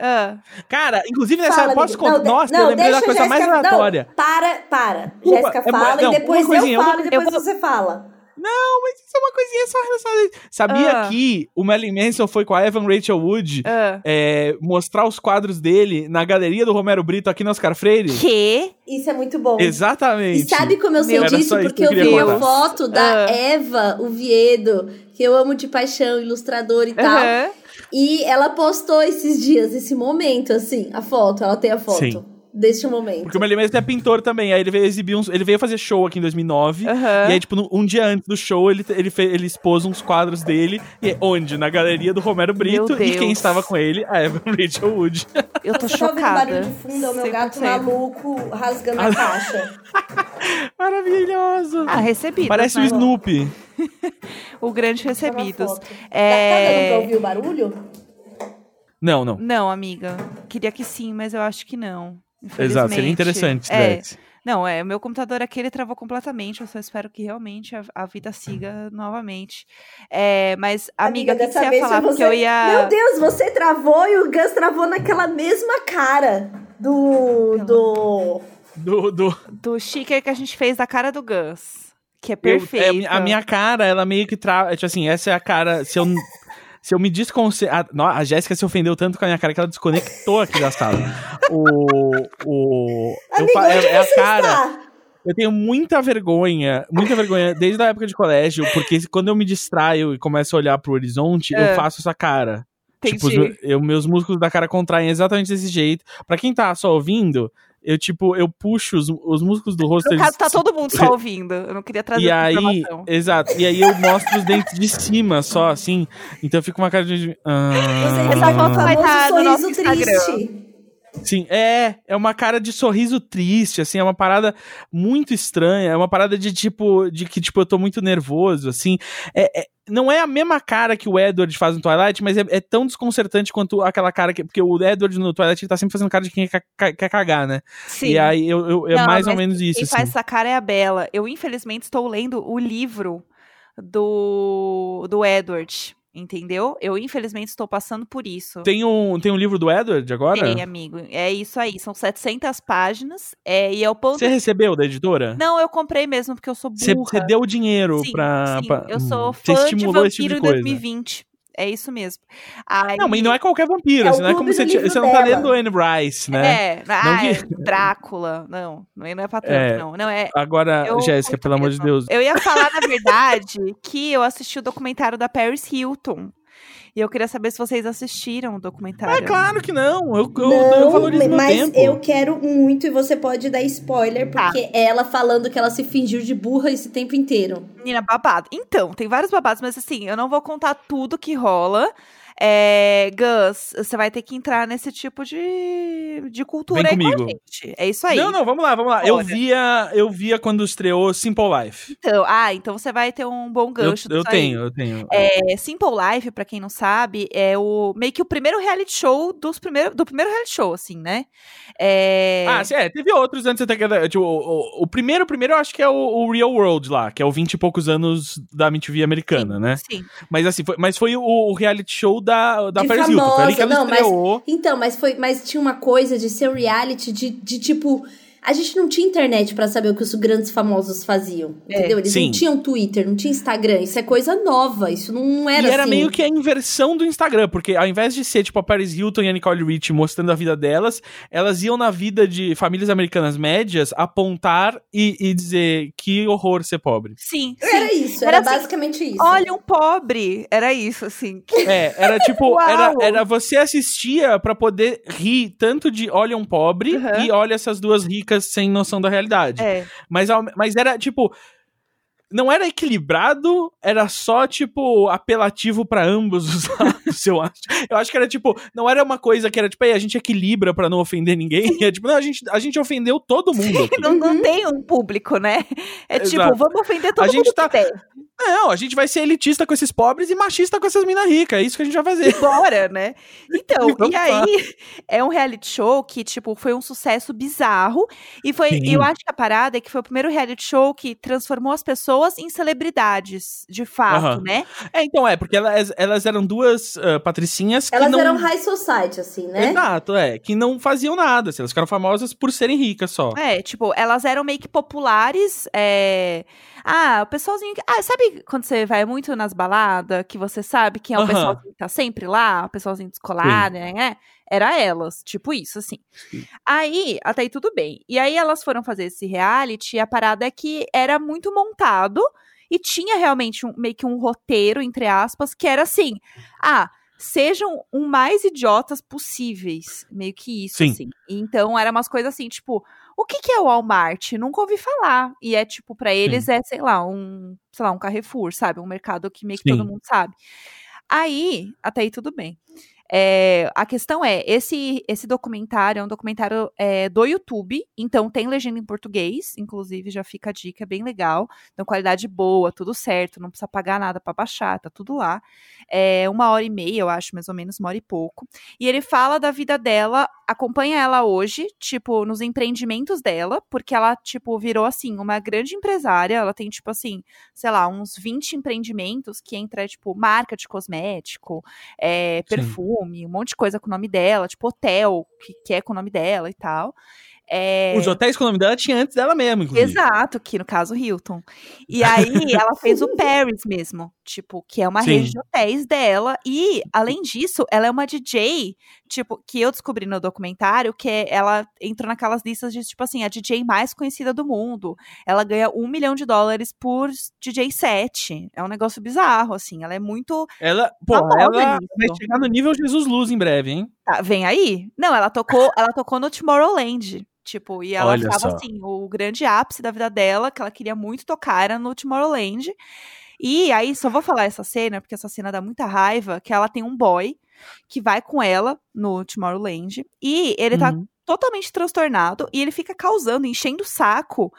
Ah, Cara, inclusive nessa Fala, posso contar. Nossa, não, eu lembrei deixa da coisa a mais aleatória. Não, para, para. Jéssica é, fala não, e depois coisinha, eu eu falo vou- e depois eu vou- você fala. Não, mas isso é uma coisinha só relacionada. Sabia Ah. que o Marilyn Manson foi com a Evan Rachel Wood ah. é, mostrar os quadros dele na galeria do Romero Brito aqui na Oscar Freire? Que? Isso é muito bom. Exatamente. E sabe como eu sei Meu, disso? Porque que eu eu vi contar. foto da Ah. Eva Oviedo, que eu amo de paixão, ilustradora e tal. Aham. E ela postou esses dias, esse momento, assim, a foto. Ela tem a foto Sim. Deste momento. Porque o Marilyn Manson é pintor também. Aí ele veio exibir uns. Ele veio fazer show aqui em 2009. Aham. E aí, tipo, no- um dia antes do show, ele, ele, fe- ele expôs uns quadros dele. E é onde? Na galeria do Romero Brito. E quem estava com ele? A Evan Rachel Wood. Eu tô Você tá chocada. barulho de fundo? É o meu gato 100%. maluco rasgando a caixa. Maravilhoso. Ah, recebidos, Parece né? o Snoopy. O grande Tá recebidos. É... Tá, tá dando pra ouvir o barulho? Não, não. Não, amiga. Queria que sim, mas eu acho que não. Exato, seria interessante É. Não, é, o meu computador aqui ele travou completamente. Eu só espero que realmente a, a vida siga novamente. É, mas, amiga, o que, você ia falar? você- eu ia. Meu Deus, você travou e o Gus travou naquela mesma cara do. do. Do, do, Do sticker que a gente fez da cara do Gus. Que é eu- perfeito. é, a mi- a minha cara, ela meio que trava. Tipo assim, essa é a cara. Se eu, se eu me desconcentrar. A, a Jéssica se ofendeu tanto com a minha cara que ela desconectou aqui da sala. O. o eu, Amigo, é, é a cara. está? Eu tenho muita vergonha, muita vergonha, desde a época de colégio, porque quando eu me distraio e começo a olhar pro horizonte, É. eu faço essa cara. Tipo, Entendi. me- eu, meus músculos da cara contraem exatamente desse jeito. Pra quem tá só ouvindo, eu, tipo, eu puxo os, os músculos do rosto. No eles caso, tá todo mundo só ouvindo. Eu não queria trazer E aí, informação. exato. E aí eu mostro os dentes de cima só, assim. Então eu fico com uma cara de. ah, Você Essa tem foto o vai famoso tá no nosso Instagram. triste. Sim, é, é uma cara de sorriso triste, assim, é uma parada muito estranha, é uma parada de tipo, de que tipo, eu tô muito nervoso, assim, é, é- não é a mesma cara que o Edward faz no Twilight, mas é, é tão desconcertante quanto aquela cara que, porque o Edward no Twilight ele tá sempre fazendo cara de quem quer, quer cagar, né, Sim. e aí eu, eu- é Não, mais ou menos isso, Quem assim. faz essa cara é a Bela. Eu, infelizmente, estou lendo o livro do, do Edward. Entendeu? Eu, infelizmente, estou passando por isso. Tem um, tem um livro do Edward agora? Tem, amigo. É isso aí. São 700 páginas. É, e é o ponto. Você recebeu da editora? Não, eu comprei mesmo, porque eu sou burra. você deu o dinheiro sim, pra, sim, pra- Eu hum, sou Você fã de esse tipo vampiro de em coisa. 2020. É isso mesmo. Aí, Não, mas não é qualquer vampiro, É não é como você, você não tá lendo Anne Rice, né? É, ah, que- é Drácula. Não, não é pra tanto, É. não. Não, é, Agora, Eu Jéssica, pelo amor de. Deus. Eu ia falar, na verdade, que eu assisti o documentário da Paris Hilton. E eu queria saber se vocês assistiram o documentário. É claro que não. Eu, eu, não, eu valorizo meu mas tempo. eu quero muito e você pode dar spoiler, Tá. porque ela falando que ela se fingiu de burra esse tempo inteiro. Menina, babado. Então, tem vários babados, mas assim, eu não vou contar tudo que rola. É, Gus, você vai ter que entrar nesse tipo de, de cultura Vem aí comigo. gente. É isso aí. Não, não, vamos lá, vamos lá. Eu via, eu via quando estreou Simple Life. Então, ah, então você vai ter um bom Eu, gancho eu aí. tenho, eu tenho. É, Simple Life, pra quem não sabe, é o meio que o primeiro reality show dos primeiro, do primeiro reality show, assim, né? É, Ah, sim, é, teve outros antes até que. Tipo, o, o, o primeiro, primeiro eu acho que é o, o Real World lá, que é o 20 e poucos anos da MTV americana, né? sim. Mas assim, foi, mas foi o, o reality show da, da De Paris Hilton. Foi ali famosa, que ela não, mas- estreou. Então, mas foi, mas tinha uma coisa de ser reality de, de tipo a gente não tinha internet pra saber o que os grandes famosos faziam, É, entendeu? Eles sim. não tinham Twitter, não tinha Instagram, isso é coisa nova, isso não era E era assim. meio que a inversão do Instagram, porque ao invés de ser tipo a Paris Hilton e a Nicole Rich mostrando a vida delas, elas iam na vida de famílias americanas médias apontar e, e dizer que horror ser pobre. Sim, sim. Era isso, Era era, assim, basicamente isso. Olha um pobre. Era isso, assim. É, era tipo, era, era você assistia pra poder rir tanto de olha um pobre Uhum. e olha essas duas ricas sem noção da realidade. É. Mas, mas era tipo. Não era equilibrado, era só, tipo, apelativo pra ambos os lados, eu acho. Eu acho que era, tipo, não era uma coisa que era, tipo, aí a gente equilibra pra não ofender ninguém. É tipo, não, a gente, a gente ofendeu todo mundo aqui. Não, não tem um público, né? É tipo, Exato. vamos ofender todo A gente mundo tá- que der. Não, a gente vai ser elitista com esses pobres e machista com essas minas ricas. É isso que a gente vai fazer. Bora, né? Então, e aí, é um reality show que, tipo, foi um sucesso bizarro. E foi, Sim. eu acho que a parada é que foi o primeiro reality show que transformou as pessoas em celebridades, de fato, né? É, então é, porque elas, elas eram duas ah, patricinhas que Elas não... eram high society, assim, né? Exato, é. Que não faziam nada. assim, elas ficaram famosas por serem ricas só. É, tipo, elas eram meio que populares. é, Ah, o pessoalzinho. que- Ah, sabe quando você vai muito nas baladas, que você sabe quem é o pessoalzinho que tá sempre lá, o pessoalzinho descolado, né? Era elas, tipo isso, assim. Sim. Aí, até aí tudo bem. E aí elas foram fazer esse reality, e a parada é que era muito montado e tinha realmente um- meio que um roteiro, entre aspas, que era assim: ah, sejam o mais idiotas possíveis. Meio que isso, Sim. assim. Então, eram umas coisas assim, tipo, o que, que é o Walmart? Nunca ouvi falar. E é tipo, pra eles é, sei lá, um, sei lá, um Carrefour, sabe? Um mercado que meio que Sim. todo mundo sabe. Aí, até aí tudo bem. É, a questão é, esse, esse documentário é um documentário é, do YouTube, então tem legenda em português, inclusive já fica a dica, é bem legal. Então, qualidade boa, tudo certo, não precisa pagar nada pra baixar, tá tudo lá. É uma hora e meia, eu acho, mais ou menos, uma hora e pouco. E ele fala da vida dela, acompanha ela hoje, tipo, nos empreendimentos dela, porque ela, tipo, virou, assim, uma grande empresária. Ela tem, tipo, assim, sei lá, uns 20 empreendimentos que entra, tipo, marca de cosmético, é, Sim. Perfume, um monte de coisa com o nome dela, tipo, hotel, que, que é com o nome dela e tal. É, Os hotéis com o nome dela tinha antes dela mesmo, inclusive. Exato, que no caso Hilton. E aí ela fez o Paris mesmo, tipo, que é uma Sim. rede de hotéis dela. E, além disso, ela é uma DJ, tipo, que eu descobri no documentário, que ela entrou naquelas listas de, tipo assim, a DJ mais conhecida do mundo. Ela ganha um milhão de dólares por DJ set. É um negócio bizarro, assim. Ela é muito. Ela, pô, ela vai chegar no nível Jesus Luz em breve, hein? Tá, vem aí? Não, ela tocou, ela tocou no Tomorrowland. Tipo, e ela Olha tava só. assim, o grande ápice da vida dela, que ela queria muito tocar, era no Tomorrowland. E aí, só vou falar essa cena, porque essa cena dá muita raiva, que ela tem um boy que vai com ela no Tomorrowland. E ele tá Uhum. totalmente transtornado e ele fica causando, enchendo o saco.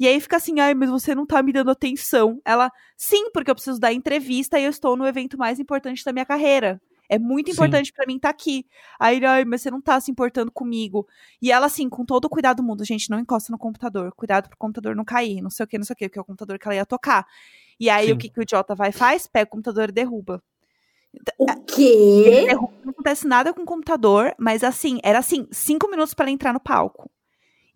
E aí fica assim, ai, mas você não tá me dando atenção. Ela, sim, porque eu preciso dar entrevista e eu estou no evento mais importante da minha carreira. É muito importante pra mim estar aqui. Aí ele, ai, mas você não tá se importando comigo. E ela, assim, com todo o cuidado do mundo, gente, não encosta no computador. Cuidado pro computador não cair, não sei o que, não sei o que, porque é o computador que ela ia tocar. E aí Sim. o que, que o idiota vai e faz? Pega o computador e derruba. O Ele quê? derruba, não acontece nada com o computador, mas assim, era assim, cinco minutos pra ela entrar no palco.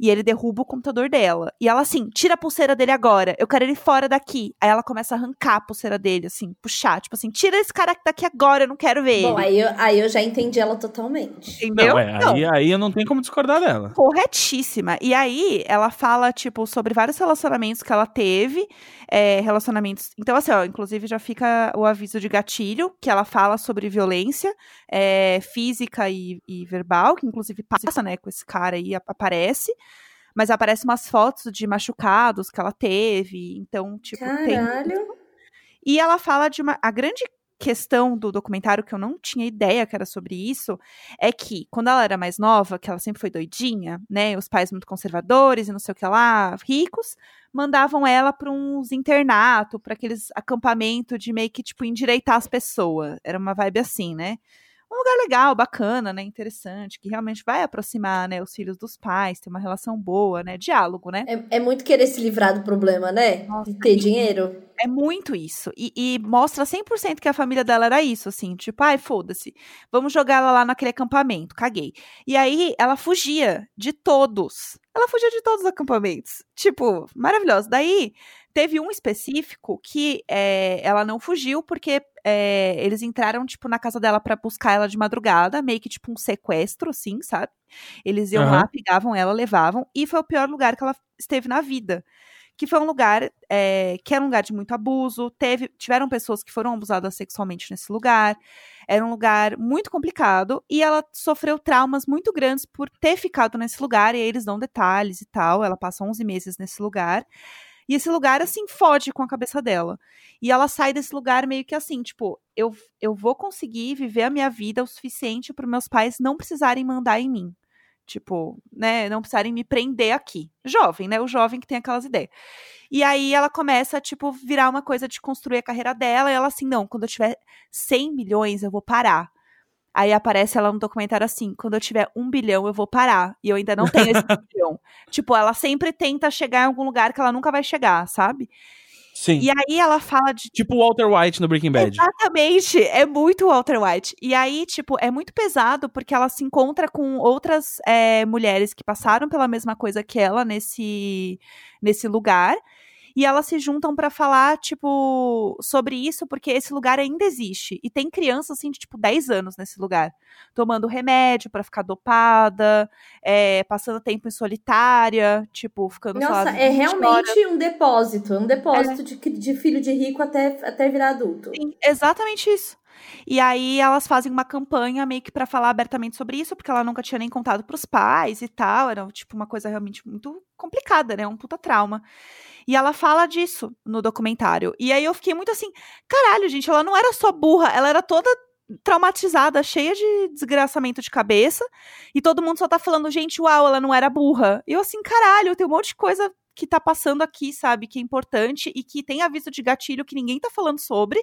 E ele derruba o computador dela. E ela assim, tira a pulseira dele agora. Eu quero ele fora daqui. Aí ela começa a arrancar a pulseira dele, assim, puxar. Tipo assim, tira esse cara daqui agora, eu não quero ver Bom, ele. aí eu, aí eu já entendi ela totalmente. Entendeu? Não, é, aí, aí eu não tenho como discordar dela. corretíssima. E aí, ela fala, tipo, sobre vários relacionamentos que ela teve. é, relacionamentos. Então, assim, ó, inclusive já fica o aviso de gatilho, que ela fala sobre violência é, física e, e verbal, que inclusive passa, né, com esse cara aí, ap- aparece. Mas aparece umas fotos de machucados que ela teve. Então, tipo, tem. Caralho. E ela fala de uma. A grande questão do documentário, que eu não tinha ideia que era sobre isso, é que quando ela era mais nova, que ela sempre foi doidinha, né? Os pais muito conservadores e não sei o que lá, ricos, mandavam ela para uns internatos, para aqueles acampamentos de meio que, tipo, endireitar as pessoas. Era uma vibe assim, né? Um lugar legal, bacana, né? Interessante, que realmente vai aproximar, né, os filhos dos pais, ter uma relação boa, né? Diálogo, né? É, é muito querer se livrar do problema, né? Nossa, de ter dinheiro. É muito isso. E, e mostra 100% que a família dela era isso, assim. Tipo, ai, foda-se. Vamos jogar ela lá naquele acampamento. Caguei. E aí, ela fugia de todos. Ela fugia de todos os acampamentos. Tipo, maravilhoso. Daí, teve um específico que é, ela não fugiu porque é, eles entraram, tipo, na casa dela para buscar ela de madrugada. Meio que, tipo, um sequestro, assim, sabe? Eles iam uhum. lá, pegavam ela, levavam. E foi o pior lugar que ela esteve na vida que foi um lugar é, que era um lugar de muito abuso, teve, tiveram pessoas que foram abusadas sexualmente nesse lugar, era um lugar muito complicado, e ela sofreu traumas muito grandes por ter ficado nesse lugar, e aí eles dão detalhes e tal, ela passa 11 meses nesse lugar, e esse lugar, assim, fode com a cabeça dela. E ela sai desse lugar meio que assim, tipo, eu, eu vou conseguir viver a minha vida o suficiente para meus pais não precisarem mandar em mim. Tipo, né, não precisarem me prender aqui. Jovem, né? O jovem que tem aquelas ideias. E aí ela começa, tipo, virar uma coisa de construir a carreira dela. E ela assim, não, quando eu tiver 100 milhões, eu vou parar. Aí aparece ela no documentário assim: quando eu tiver um bilhão, eu vou parar. E eu ainda não tenho esse bilhão. Tipo, ela sempre tenta chegar em algum lugar que ela nunca vai chegar, sabe? Sim. E aí ela fala de. Tipo Walter White no Breaking Bad. Exatamente. É muito Walter White. E aí, tipo, é muito pesado porque ela se encontra com outras é, mulheres que passaram pela mesma coisa que ela nesse, nesse lugar e elas se juntam para falar, tipo, sobre isso, porque esse lugar ainda existe. E tem crianças, assim, de, tipo, 10 anos nesse lugar. Tomando remédio para ficar dopada, é, passando tempo em solitária, tipo, ficando Nossa, é realmente um depósito. Um depósito é. de, de filho de rico até, até virar adulto. Sim, exatamente isso. E aí elas fazem uma campanha meio que para falar abertamente sobre isso, porque ela nunca tinha nem contado para os pais e tal, era tipo uma coisa realmente muito complicada, né? Um puta trauma. E ela fala disso no documentário. E aí eu fiquei muito assim, caralho, gente, ela não era só burra, ela era toda traumatizada, cheia de desgraçamento de cabeça, e todo mundo só tá falando, gente, uau, ela não era burra. E eu assim, caralho, tem um monte de coisa que tá passando aqui, sabe, que é importante e que tem aviso de gatilho que ninguém tá falando sobre.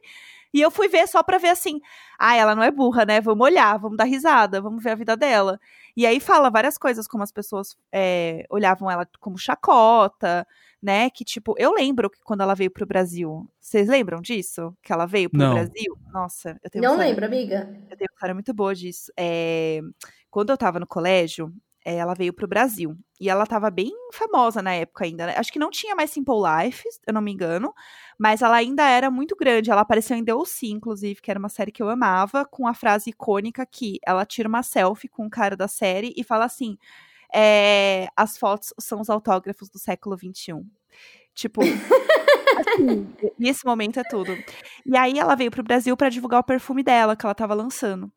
E eu fui ver só pra ver assim, ah, ela não é burra, né? Vamos olhar, vamos dar risada, vamos ver a vida dela. E aí fala várias coisas, como as pessoas é, olhavam ela como chacota, né? Que tipo, eu lembro que quando ela veio pro Brasil, vocês lembram disso? Que ela veio pro não. Brasil? Nossa, eu tenho Não lembro, amiga. Eu tenho uma história muito boa disso. É, quando eu tava no colégio, é, ela veio pro Brasil. E ela tava bem famosa na época ainda. Né? Acho que não tinha mais Simple Life, eu não me engano. Mas ela ainda era muito grande. Ela apareceu em The O.C., inclusive, que era uma série que eu amava, com a frase icônica que ela tira uma selfie com o cara da série e fala assim: é, as fotos são os autógrafos do século XXI. Tipo. assim, nesse momento é tudo. E aí ela veio pro Brasil para divulgar o perfume dela, que ela tava lançando.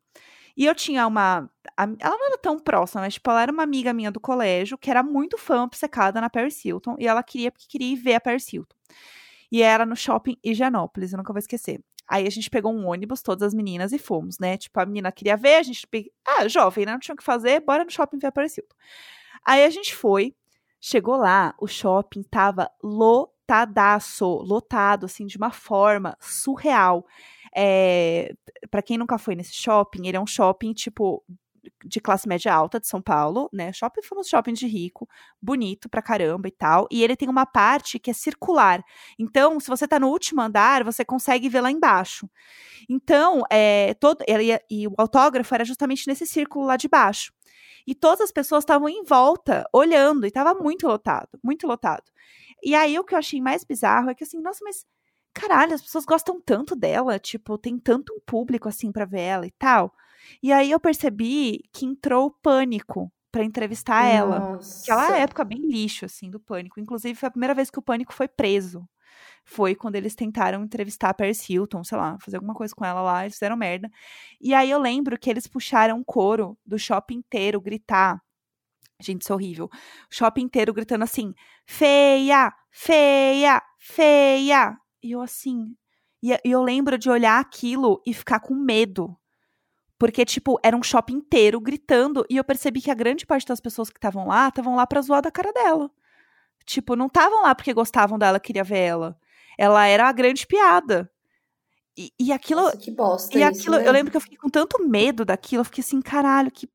E eu tinha uma. Ela não era tão próxima, mas, tipo, ela era uma amiga minha do colégio que era muito fã obcecada na Paris Hilton. E ela queria, porque queria ir ver a Paris Hilton. E era no shopping Higienópolis, eu nunca vou esquecer. Aí a gente pegou um ônibus, todas as meninas, e fomos, né? Tipo, a menina queria ver, a gente. Ah, jovem, né? Não tinha o que fazer, bora no shopping ver a Paris Hilton. Aí a gente foi, chegou lá, o shopping tava lotadaço, lotado, assim, de uma forma surreal. É, para quem nunca foi nesse shopping, ele é um shopping, tipo, de classe média alta de São Paulo, né? Shopping famoso shopping de rico, bonito pra caramba e tal. E ele tem uma parte que é circular. Então, se você tá no último andar, você consegue ver lá embaixo. Então, é, todo, ele, e o autógrafo era justamente nesse círculo lá de baixo. E todas as pessoas estavam em volta, olhando, e tava muito lotado, muito lotado. E aí o que eu achei mais bizarro é que assim, nossa, mas caralho, as pessoas gostam tanto dela, tipo, tem tanto um público assim para ver ela e tal. E aí eu percebi que entrou o pânico para entrevistar Nossa. ela. Aquela época bem lixo assim do pânico. Inclusive foi a primeira vez que o pânico foi preso. Foi quando eles tentaram entrevistar a Paris Hilton, sei lá, fazer alguma coisa com ela lá, eles fizeram merda. E aí eu lembro que eles puxaram um coro do shopping inteiro gritar Gente, isso é horrível. O shopping inteiro gritando assim: feia, feia, feia. E eu assim. E eu lembro de olhar aquilo e ficar com medo. Porque, tipo, era um shopping inteiro gritando. E eu percebi que a grande parte das pessoas que estavam lá estavam lá pra zoar da cara dela. Tipo, não estavam lá porque gostavam dela, queria ver ela. Ela era a grande piada. E, e aquilo. Nossa, que bosta. E isso, aquilo, né? eu lembro que eu fiquei com tanto medo daquilo. Eu fiquei assim, caralho, que,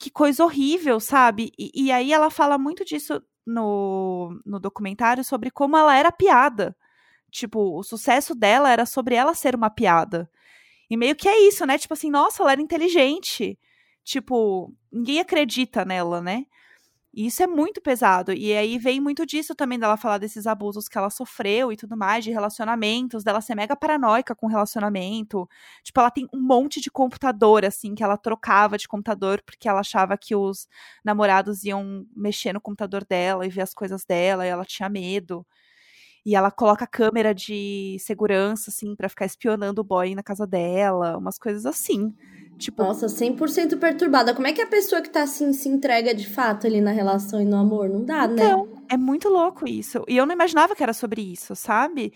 que coisa horrível, sabe? E, e aí ela fala muito disso no, no documentário sobre como ela era piada. Tipo, o sucesso dela era sobre ela ser uma piada. E meio que é isso, né? Tipo assim, nossa, ela era inteligente. Tipo, ninguém acredita nela, né? E isso é muito pesado. E aí vem muito disso também dela falar desses abusos que ela sofreu e tudo mais, de relacionamentos, dela ser mega paranoica com relacionamento. Tipo, ela tem um monte de computador, assim, que ela trocava de computador porque ela achava que os namorados iam mexer no computador dela e ver as coisas dela, e ela tinha medo. E ela coloca câmera de segurança, assim, para ficar espionando o boy na casa dela, umas coisas assim. Tipo, Nossa, 100% perturbada. Como é que a pessoa que tá assim se entrega de fato ali na relação e no amor? Não dá, né? Então, é muito louco isso. E eu não imaginava que era sobre isso, sabe?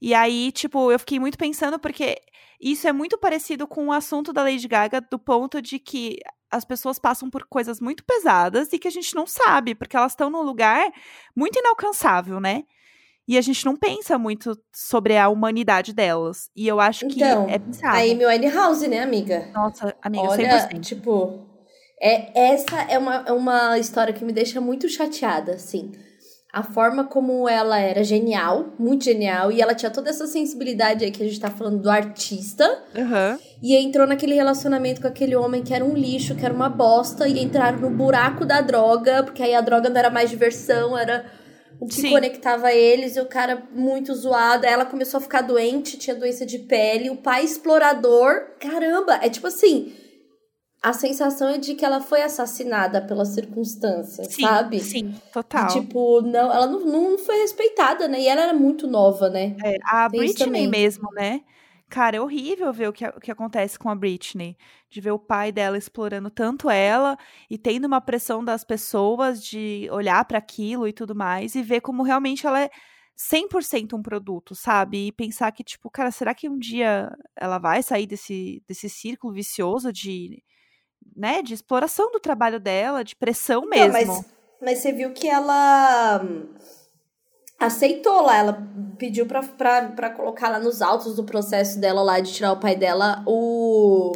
E aí, tipo, eu fiquei muito pensando porque isso é muito parecido com o assunto da Lady Gaga do ponto de que as pessoas passam por coisas muito pesadas e que a gente não sabe, porque elas estão num lugar muito inalcançável, né? E a gente não pensa muito sobre a humanidade delas. E eu acho que Então, é bizarro. A Amy Winehouse, né, amiga? Nossa, amiga, Olha, 100%. tipo, é, essa é uma, é uma história que me deixa muito chateada, assim. A forma como ela era genial, muito genial, e ela tinha toda essa sensibilidade aí que a gente tá falando do artista, Aham. e entrou naquele relacionamento com aquele homem que era um lixo, que era uma bosta, e entraram no buraco da droga, porque aí a droga não era mais diversão, era o que Sim. conectava eles, e o cara muito zoado. Ela começou a ficar doente, tinha doença de pele, o pai explorador. Caramba, é tipo assim. A sensação é de que ela foi assassinada pelas circunstâncias, Sim, sabe? sim, E, total. tipo, não, ela não, não foi respeitada, né? E ela era muito nova, né? É, a Tem Britney mesmo, né? Cara, é horrível ver o que, o que acontece com a Britney. De ver o pai dela explorando tanto ela e tendo uma pressão das pessoas de olhar pra aquilo e tudo mais e ver como realmente ela é 100% um produto, sabe? E pensar que, tipo, cara, será que um dia ela vai sair desse, desse círculo vicioso de, né, de exploração do trabalho dela, de pressão Não, mesmo? mas, mas você viu que ela aceitou lá, ela pediu pra, pra, pra colocar lá nos autos do processo dela lá de tirar o pai dela o,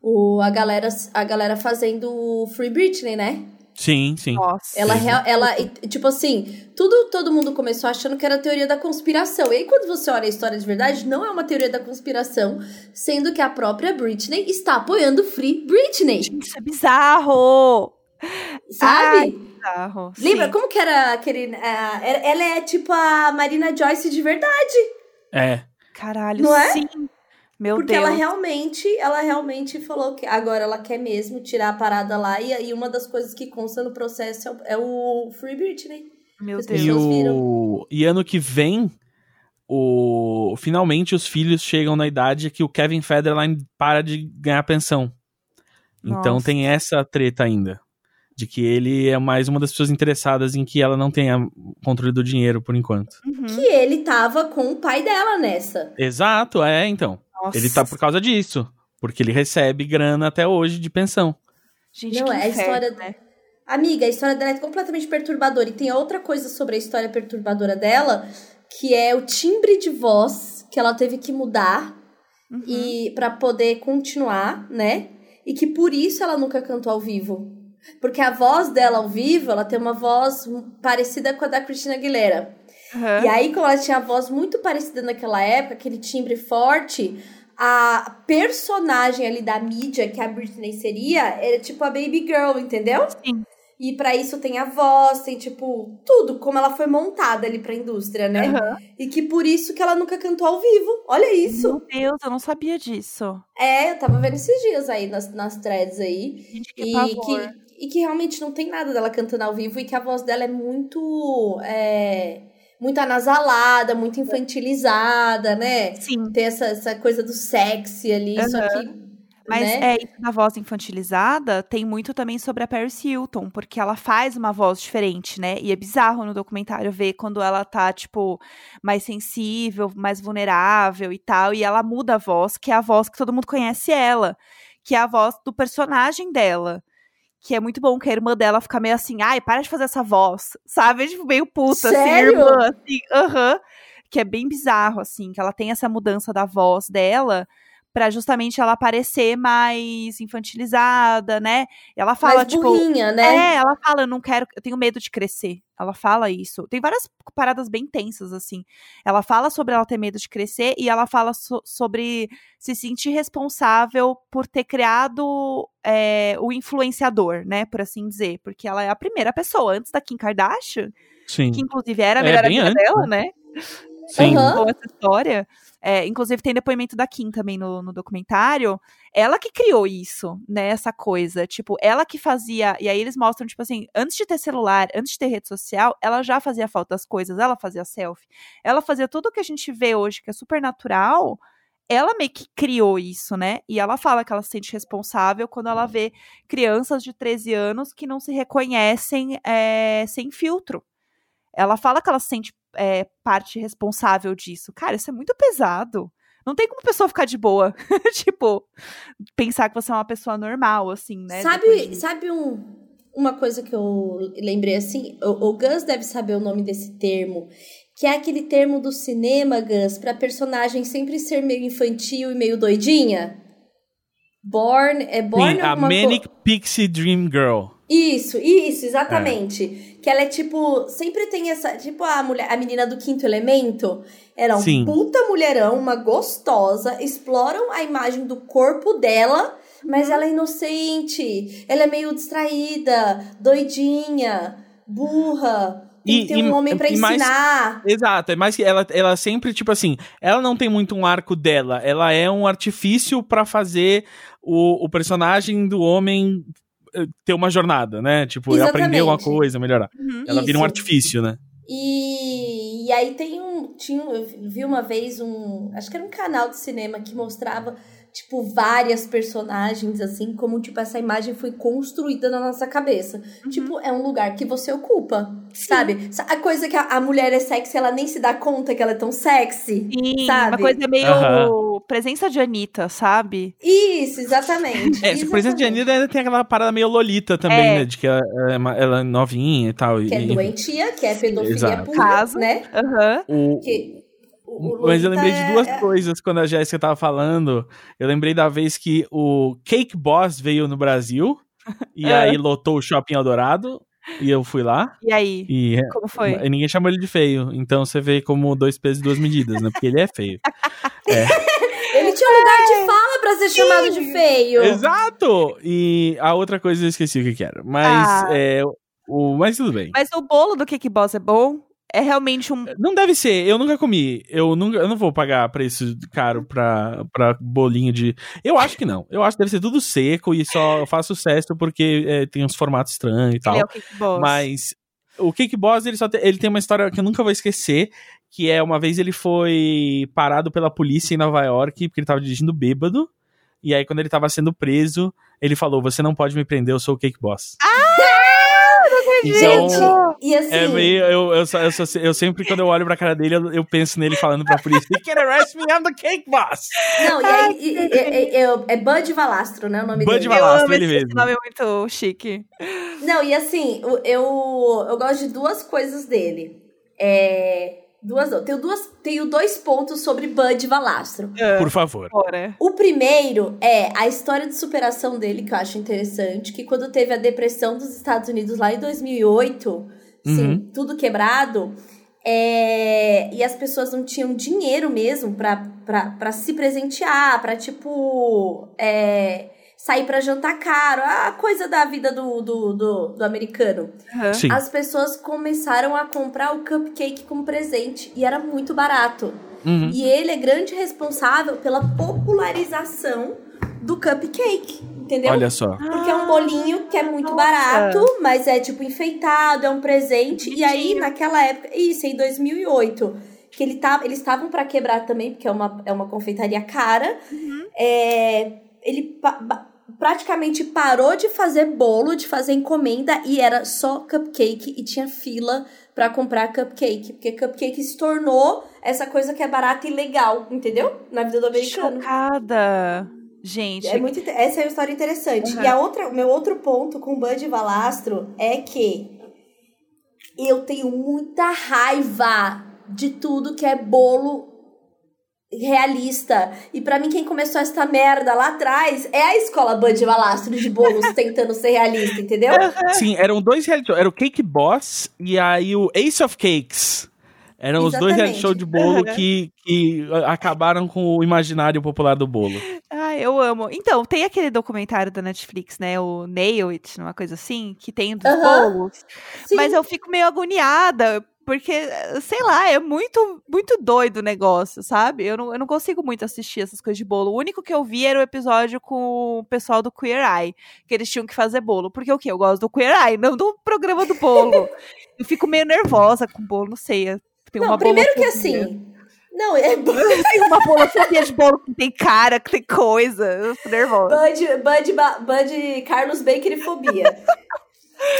o a galera a galera fazendo o Free Britney, né? Sim, sim. Nossa. Ela, ela, e, tipo assim, tudo, todo mundo começou achando que era teoria da conspiração. E aí, quando você olha a história de verdade, não é uma teoria da conspiração, sendo que a própria Britney está apoiando Free Britney, Isso é bizarro! Sabe? Bizarro. Lembra sim. como que era aquele. era- ela é tipo a Marina Joyce de verdade. É. Caralho, Não é? sim. Meu porque Deus. ela realmente, ela realmente falou que agora ela quer mesmo tirar a parada lá. E aí uma das coisas que consta no processo é o, é o Free Britney. Meu As Deus. E, o... e ano que vem, o... finalmente os filhos chegam na idade que o Kevin Federline para de ganhar pensão. Então Nossa. tem essa treta ainda. De que ele é mais uma das pessoas interessadas em que ela não tenha controle do dinheiro por enquanto. Uhum. Que ele tava com o pai dela nessa. Exato, é, então. Nossa. Ele tá por causa disso. Porque ele recebe grana até hoje de pensão. Gente, Não, que é a história- né? Amiga, a história dela é completamente perturbadora. E tem outra coisa sobre a história perturbadora dela, que é o timbre de voz que ela teve que mudar Uhum. e para poder continuar, né? E que por isso ela nunca cantou ao vivo. Porque a voz dela ao vivo, ela tem uma voz parecida com a da Christina Aguilera. Uhum. E aí, como ela tinha a voz muito parecida naquela época, aquele timbre forte, a personagem ali da mídia, que a Britney seria, era tipo a Baby Girl, entendeu? Sim. E pra isso tem a voz, tem tipo tudo, como ela foi montada ali pra indústria, né? Uhum. E que por isso que ela nunca cantou ao vivo. Olha isso. Meu Deus, eu não sabia disso. É, eu tava vendo esses dias aí nas, nas threads aí. Gente, que E pavor. que, e que realmente não tem nada dela cantando ao vivo e que a voz dela é muito. É, muito anasalada, muito infantilizada, né? Sim. Tem essa, essa coisa do sexy ali, só que. Mas né? é isso da voz infantilizada tem muito também sobre a Paris Hilton, porque ela faz uma voz diferente, né? E é bizarro no documentário ver quando ela tá, tipo, mais sensível, mais vulnerável e tal, e ela muda a voz, que é a voz que todo mundo conhece ela, que é a voz do personagem dela. Que é muito bom que a irmã dela fica meio assim, ai, para de fazer essa voz, sabe? Tipo, meio puta, assim, Sério? irmã, assim, aham. Que é bem bizarro, assim, que ela tem essa mudança da voz dela para justamente ela parecer mais infantilizada, né? Ela fala Mais tipo, burrinha, né? é, ela fala, eu não quero, eu tenho medo de crescer. Ela fala isso. Tem várias paradas bem tensas, assim. Ela fala sobre ela ter medo de crescer e ela fala so- sobre se sentir responsável por ter criado é, o influenciador, né? Por assim dizer. Porque ela é a primeira pessoa, antes da Kim Kardashian, Sim. que inclusive era a É, melhor bem amiga antes, dela, né? Sim. Contou essa história. É, inclusive tem depoimento da Kim também no, no documentário. Ela que criou isso, né? Essa coisa. Tipo, ela que fazia. E aí eles mostram, tipo assim, antes de ter celular, antes de ter rede social, ela já fazia foto das coisas, ela fazia selfie. Ela fazia tudo que a gente vê hoje, que é super natural. Ela meio que criou isso, né? E ela fala que ela se sente responsável quando ela vê crianças de 13 anos que não se reconhecem é, sem filtro. Ela fala que ela se sente é, parte responsável disso. Cara, isso é muito pesado. Não tem como a pessoa ficar de boa. tipo, pensar que você é uma pessoa normal, assim, né? Sabe, disso. sabe um, uma coisa que eu lembrei assim? O, o Gus deve saber o nome desse termo. Que é aquele termo do cinema, Gus, pra personagem sempre ser meio infantil e meio doidinha. Born, é Born Sim, a Manic Pixie Dream Girl. Isso, isso, exatamente. Que ela é tipo, sempre tem essa, tipo a mulher, a menina do quinto elemento, era um Sim. puta mulherão, uma gostosa, exploram a imagem do corpo dela, mas ela é inocente, ela é meio distraída, doidinha, burra, tem E- que ter e- um homem pra e mais- ensinar. Exato, é mais que ela, ela sempre, tipo assim, ela não tem muito um arco dela, ela é um artifício pra fazer o, o personagem do homem ter uma jornada, né? Tipo, Exatamente. aprender alguma coisa, melhorar. Uhum. Ela vira um Isso. artifício, né? E, e aí tem um. Tinha, um- eu vi uma vez um. Acho que era um canal de cinema que mostrava, tipo, várias personagens, assim, como, tipo, essa imagem foi construída na nossa cabeça. Uhum. Tipo, é um lugar que você ocupa, sabe? Sa- A coisa que a, a mulher é sexy, ela nem se dá conta que ela é tão sexy. Sim, sabe? uma coisa meio Aham. presença de Anitta, sabe? Isso, exatamente. É, por exemplo, de exatamente. Anitta ainda tem aquela parada meio lolita também, É. né? De que ela, ela é uma- ela é novinha e tal. Que é e- doentia, que é pedofilia Exato. pura, Caso. né? Aham. o, Que, o- o Mas eu lembrei de é- duas é- coisas quando a Jéssica tava falando. Eu lembrei da vez que o Cake Boss veio no Brasil e Ah. aí lotou o Shopping Eldorado e eu fui lá E aí? e, Como foi? e ninguém chamou ele de feio. Então você vê como dois pesos e duas medidas, né? Porque ele é feio. Ele tinha um lugar de fala pra ser chamado de feio. Exato! E a outra coisa eu esqueci o que, que era. Mas Ah. é, o, mas tudo bem. Mas o bolo do Cake Boss é bom? É realmente um. Não deve ser, eu nunca comi. Eu, nunca, eu não vou pagar preço caro pra, pra bolinho de. Eu acho que não. Eu acho que deve ser tudo seco e só faz sucesso porque é, tem uns formatos estranhos e tal. Ele é o Cake Boss. Mas o Cake Boss, ele, só te- ele tem uma história que eu nunca vou esquecer. Que é uma vez ele foi parado pela polícia em Nova York porque ele tava dirigindo bêbado. E aí, quando ele tava sendo preso, ele falou: Você não pode me prender, eu sou o Cake Boss. Então, Gente, e assim. é meio. Eu, eu, eu, só- eu sempre, quando eu olho pra cara dele, eu, eu penso nele falando pra polícia: You can arrest me, I'm the cake boss. Não, e aí. e- e- e- é, é Bud Valastro, né? O nome Bud dele. eu Valastro, ele esse mesmo. nome é muito chique. Não, e assim, o- eu, eu gosto de duas coisas dele. É. Duas não. Tenho, duas, tenho dois pontos sobre Bud Valastro. Por favor. O primeiro é a história de superação dele, que eu acho interessante, que quando teve a depressão dos Estados Unidos lá em 2008, sim, Uhum. tudo quebrado, é, e as pessoas não tinham dinheiro mesmo pra se presentear, pra, tipo, é, sair pra jantar caro, a coisa da vida do, do, do, do americano. Sim. As pessoas começaram a comprar o cupcake como presente, e era muito barato. Uhum. E ele é grande responsável pela popularização do cupcake, entendeu? Olha só. Porque é um bolinho que é muito Nossa. barato, mas é tipo enfeitado, é um presente. E aí, naquela época, isso, em 2008, que ele tava, eles estavam pra quebrar também, porque é uma, é uma confeitaria cara. É, ele praticamente parou de fazer bolo, de fazer encomenda, e era só cupcake e tinha fila pra comprar cupcake. Porque cupcake se tornou essa coisa que é barata e legal, entendeu? Na vida do americano. Chocada. Gente, É muito, essa é uma história interessante. Uhum. E a outra, o meu outro ponto com Bud Valastro é que eu tenho muita raiva de tudo que é bolo realista. E pra mim, quem começou essa merda lá atrás é a escola Bud Valastro de bolos tentando ser realista, entendeu? Sim, eram dois reality shows. Era o Cake Boss e aí o Ace of Cakes. Eram os dois reality Exatamente. shows de bolo que, que acabaram com o imaginário popular do bolo. Ah, eu amo. Então, tem aquele documentário da Netflix, né? O Nail It, uma coisa assim, que tem dos bolos. Sim. Mas eu fico meio agoniada, porque, sei lá, é muito, muito doido o negócio, sabe? Eu não, eu não consigo muito assistir essas coisas de bolo. O único que eu vi era o episódio com o pessoal do Queer Eye, que eles tinham que fazer bolo. Porque o quê? Eu gosto do Queer Eye, não do programa do bolo. eu fico meio nervosa com bolo, não sei. Não, uma primeiro que assim. Não, é tenho uma bolofobia de bolo que tem cara, que tem coisa. Eu fico nervosa. Bud, Bud, Bud Carlos Bakerifobia.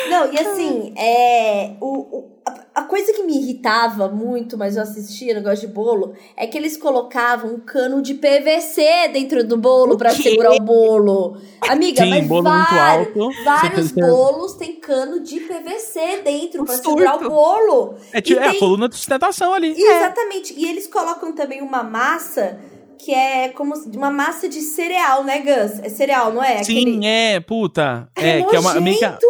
Não, e assim, é, o, o- a, a coisa que me irritava muito, mas eu assistia negócio de bolo, é que eles colocavam um cano de PVC dentro do bolo quê? segurar o bolo. Amiga, Sim, mas bolo muito vários, alto. vários bolos tem cano de PVC dentro Um pra segurar o bolo. É, tipo, é a coluna de sustentação ali. Exatamente. E eles colocam também uma massa que é como uma massa de cereal, né, Gus? É cereal, não é? Sim, é, puta. É, É, que é uma meio que a- nojento.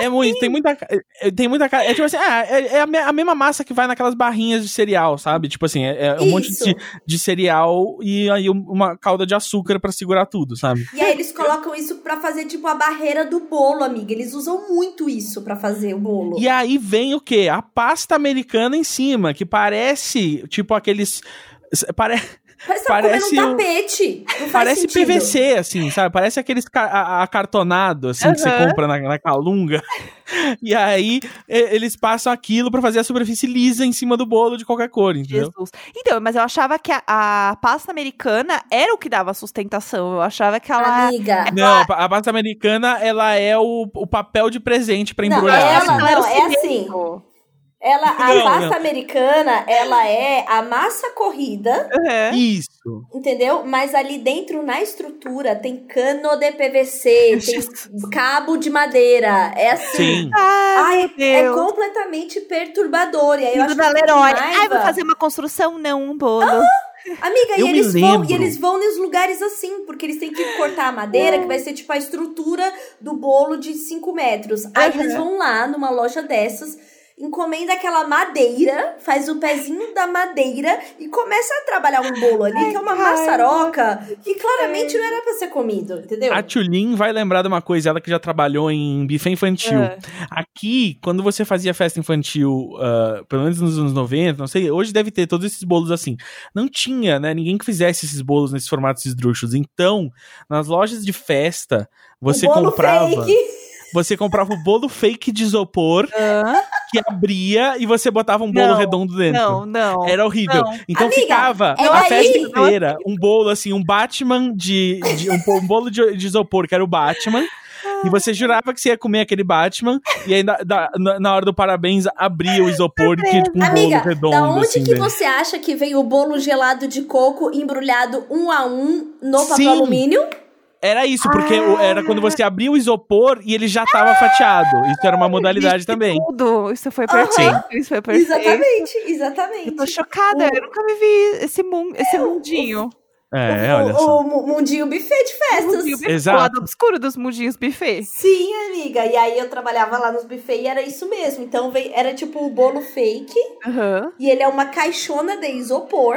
É muito, tem muita, ca- é, tem muita cara. É tipo assim, ah, é, é a, me- a mesma massa que vai naquelas barrinhas de cereal, sabe? Tipo assim, é, é um monte Isso. de, de cereal e aí um- uma calda de açúcar pra segurar tudo, sabe? E aí eles colocam isso pra fazer tipo a barreira do bolo, amiga. Eles usam muito isso pra fazer o bolo. E aí vem o quê? A pasta americana em cima, que parece tipo aqueles. Pare, Parece que tá parece comendo um tapete. Não parece. PVC, assim, sabe? Parece aqueles acartonado, assim, que você compra na, na calunga. E aí eles passam aquilo pra fazer a superfície lisa em cima do bolo de qualquer cor, entendeu? Jesus. Então, mas eu achava que a, a pasta americana era o que dava sustentação. Eu achava que ela. Amiga. Não, a pasta americana, ela é o, o papel de presente pra Não, embrulhar. ela- assim. não, era o é assim. Ela, a Não, pasta não. americana, ela é a massa corrida, Uhum. Isso. entendeu? Mas ali dentro, na estrutura, tem cano de PVC, tem cabo de madeira. É assim. Sim. Ai, Ai, é Deus. completamente perturbador. E aí eu acho da Leroy. Ai, vou fazer uma construção, não um bolo. Amiga, Eu e eles vão, e eles vão nos lugares assim, porque eles têm que cortar a madeira, que vai ser tipo a estrutura do bolo de 5 metros. Aí Aham. eles vão lá numa loja dessas, encomenda aquela madeira, faz o pezinho da madeira e começa a trabalhar um bolo ali, que é uma raiva. maçaroca, que claramente não era pra ser comido, entendeu? A Tulin vai lembrar de uma coisa, ela que já trabalhou em buffet infantil. É. Aqui, quando você fazia festa infantil, ah, pelo menos nos anos 90, não sei, hoje deve ter todos esses bolos assim. Não tinha, né, ninguém que fizesse esses bolos nesses formatos esdrúxulos. Então, nas lojas de festa, você comprava, fake. Você comprava o bolo fake de isopor que abria e você botava um bolo Não, redondo dentro. Não, não. Era horrível. Não. Então Amiga, ficava a aí- festa inteira, um bolo assim, um Batman de. de- um, um bolo de, de isopor, que era o Batman. E você jurava que você ia comer aquele Batman, e aí na, na- na hora do parabéns abria o isopor e tinha tipo um Amiga, bolo redondo. da onde assim, que dentro. você acha que vem o bolo gelado de coco embrulhado um a um no papel Sim. alumínio? Era isso, porque o- era quando você abria o isopor e ele já tava fatiado. Isso era uma modalidade também. Tudo. Isso foi perfeito. Isso foi perfeito. Exatamente, exatamente. Eu tô chocada. Eu nunca me vi esse, mun esse mundinho. É, o, olha o- só. o mu- mundinho buffet de festas. Mundinho buffet. Exato. O lado obscuro dos mundinhos buffet. Sim, amiga. E aí eu trabalhava lá nos buffets e era isso mesmo. Então veio- era tipo o bolo fake. Aham. E ele é uma caixona de isopor.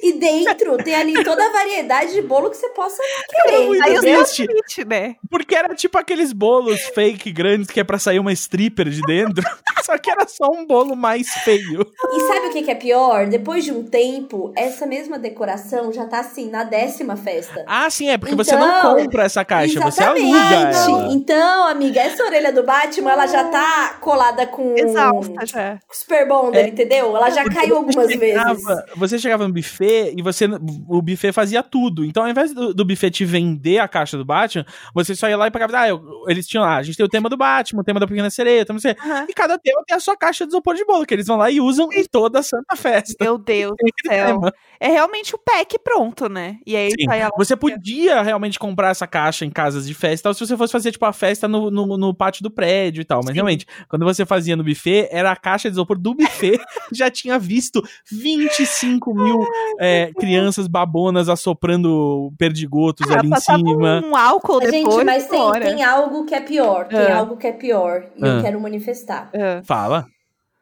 e dentro tem ali toda a variedade de bolo que você possa querer. muito Aí triste. triste, né? Porque era tipo aqueles bolos fake grandes que é pra sair uma stripper de dentro. só que era só um bolo mais feio. E sabe o que, que é pior? Depois de um tempo, essa mesma decoração já tá assim na décima festa. Ah, sim, é porque você não Então, compra essa caixa, você Exatamente. aluga ela. Então, amiga, essa orelha do Batman, ela já tá colada com Exausta já. Super Bonder, É. entendeu? Ela já caiu algumas você vezes. chegava, você chegava no buffet e você o buffet fazia tudo. Então, ao invés do, do buffet te vender a caixa do Batman, você só ia lá e pagava. Ah, eu- eles tinham lá, a gente tem o tema do Batman, o tema da Pequena Sereia, não sei. E cada tema tem a sua caixa de isopor de bolo, que eles vão lá e usam em toda a santa festa. Meu Deus do céu. tema. É realmente o pack pronto, né? E aí Sim. sai a Você podia realmente comprar essa caixa em casas de festa, e tal, se você fosse fazer, tipo, a festa no, no, no pátio do prédio e tal. Mas realmente, quando você fazia no buffet, era a caixa de isopor do buffet, já tinha visto 25 mil é, crianças babonas assoprando perdigotos Ah, ali em cima. um álcool depois. Gente, mas tem, tem algo que é pior. Tem Ah. algo que é pior. E Ah. eu quero manifestar. Ah, Fala.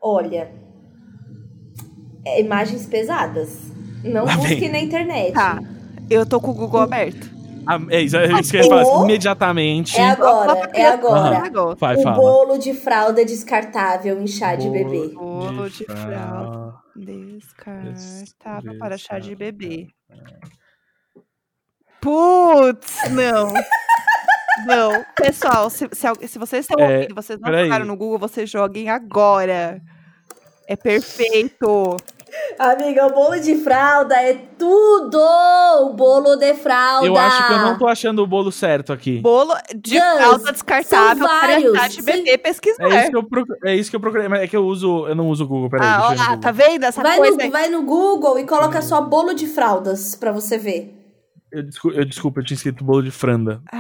Olha. é imagens pesadas. Não Lá busque vem. na internet. Tá. Eu tô com o Google aberto. Ah, é isso, é isso que eu ia falar. Ou- Imediatamente. É agora, é agora. Aham. Agora. Vai, o fala. bolo de fralda descartável em chá de Bolo bebê. Bolo de fralda descartável para chá de bebê. Putz, não. Não. Pessoal, se, se, al- se vocês estão É, ouvindo, vocês não peraí. jogaram no Google, vocês joguem agora. É perfeito. Amiga, o bolo de fralda é tudo! O bolo de fralda. Eu acho que eu não tô achando o bolo certo aqui. Bolo de Gus, fralda descartável para vários. chá de bebê pesquisar. É isso que eu procurei. É isso que eu procurei. Mas é que eu uso. Eu não uso o Google. Peraí, Ah, lá, tá vendo essa Vai coisa? no, vai no Google e coloca só bolo de fraldas pra você ver. Eu, desculpa, eu, desculpa, eu tinha escrito bolo de franda. Ai,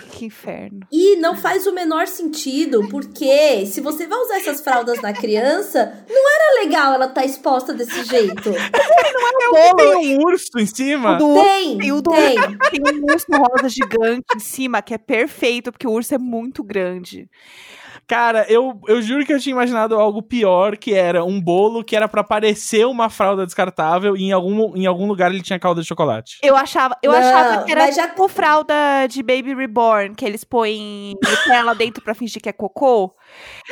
que inferno. E não faz o menor sentido, porque se você vai usar essas fraldas na criança, não era legal ela estar exposta desse jeito. Tem um urso em cima? Do Tem, Tem o do- tem. Tem um urso rosa gigante em cima, que é perfeito, porque o urso é muito grande. Cara, eu, eu juro que eu tinha imaginado algo pior, que era um bolo que era pra parecer uma fralda descartável e em algum, em algum lugar ele tinha calda de chocolate. Eu achava, eu Não, achava que era mas já- tipo fralda de Baby Reborn, que eles põem Nutella dentro pra fingir que é cocô.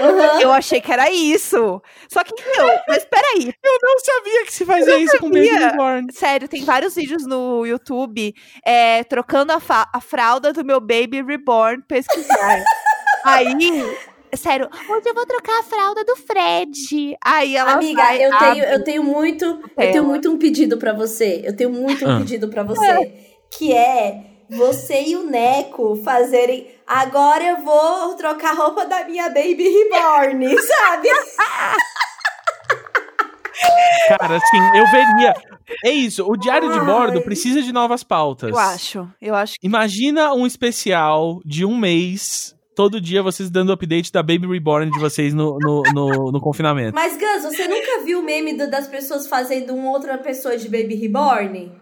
Aham. Eu achei que era isso. Só que não, mas peraí. Eu não sabia que se fazia isso com Baby. Reborn. Sério, tem vários vídeos no YouTube é, trocando a, a fralda do meu Baby Reborn pesquisar. Aí, sério, hoje eu vou trocar a fralda do Fred. Aí ela Amiga, vai, eu tenho, eu tenho muito, eu tenho muito um pedido pra você. Eu tenho muito um Ah. pedido pra você, que é você e o Neco fazerem. Agora eu vou trocar a roupa da minha baby reborn, sabe? Cara, assim, eu veria. É isso, o diário de bordo precisa de novas pautas. Eu acho, eu acho que Imagina um especial de um mês, todo dia vocês dando update da Baby Reborn de vocês no, no, no, no confinamento. Mas, Gus, você nunca viu o meme do- das pessoas fazendo uma outra pessoa de baby reborn?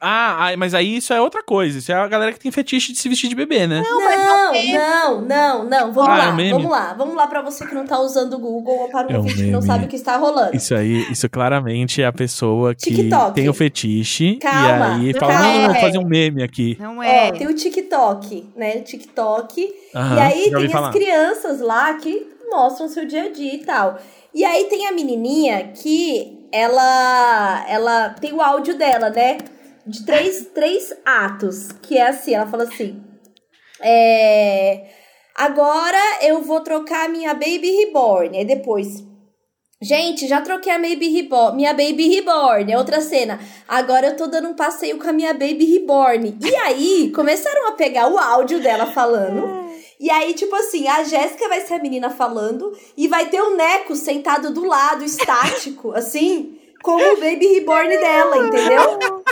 Ah, mas aí isso é outra coisa. Isso é a galera que tem fetiche de se vestir de bebê, né? Não, mas não não, não, não. Vamos Ah, é lá, um meme? vamos lá. Vamos lá pra você que não tá usando o Google ou para o É um que não sabe o que está rolando. Isso aí, isso claramente é a pessoa que TikTok. tem o fetiche Calma, e aí fala, calma. não, vou fazer um meme aqui. não é. Ó, tem o TikTok, né? O TikTok. Aham, e aí tem falar. as crianças lá que mostram seu dia a dia e tal. E aí tem a menininha que ela ela tem o áudio dela, né? De três, três atos. Que é assim, ela fala assim. É, agora eu vou trocar minha Baby Reborn. Aí depois. Gente, já troquei a Baby Reborn, minha Baby Reborn. É outra cena. Agora eu tô dando um passeio com a minha Baby Reborn. E aí, começaram a pegar o áudio dela falando. E aí, tipo assim, a Jéssica vai ser a menina falando e vai ter o Neco sentado do lado, estático, assim, como o Baby Reborn dela, entendeu?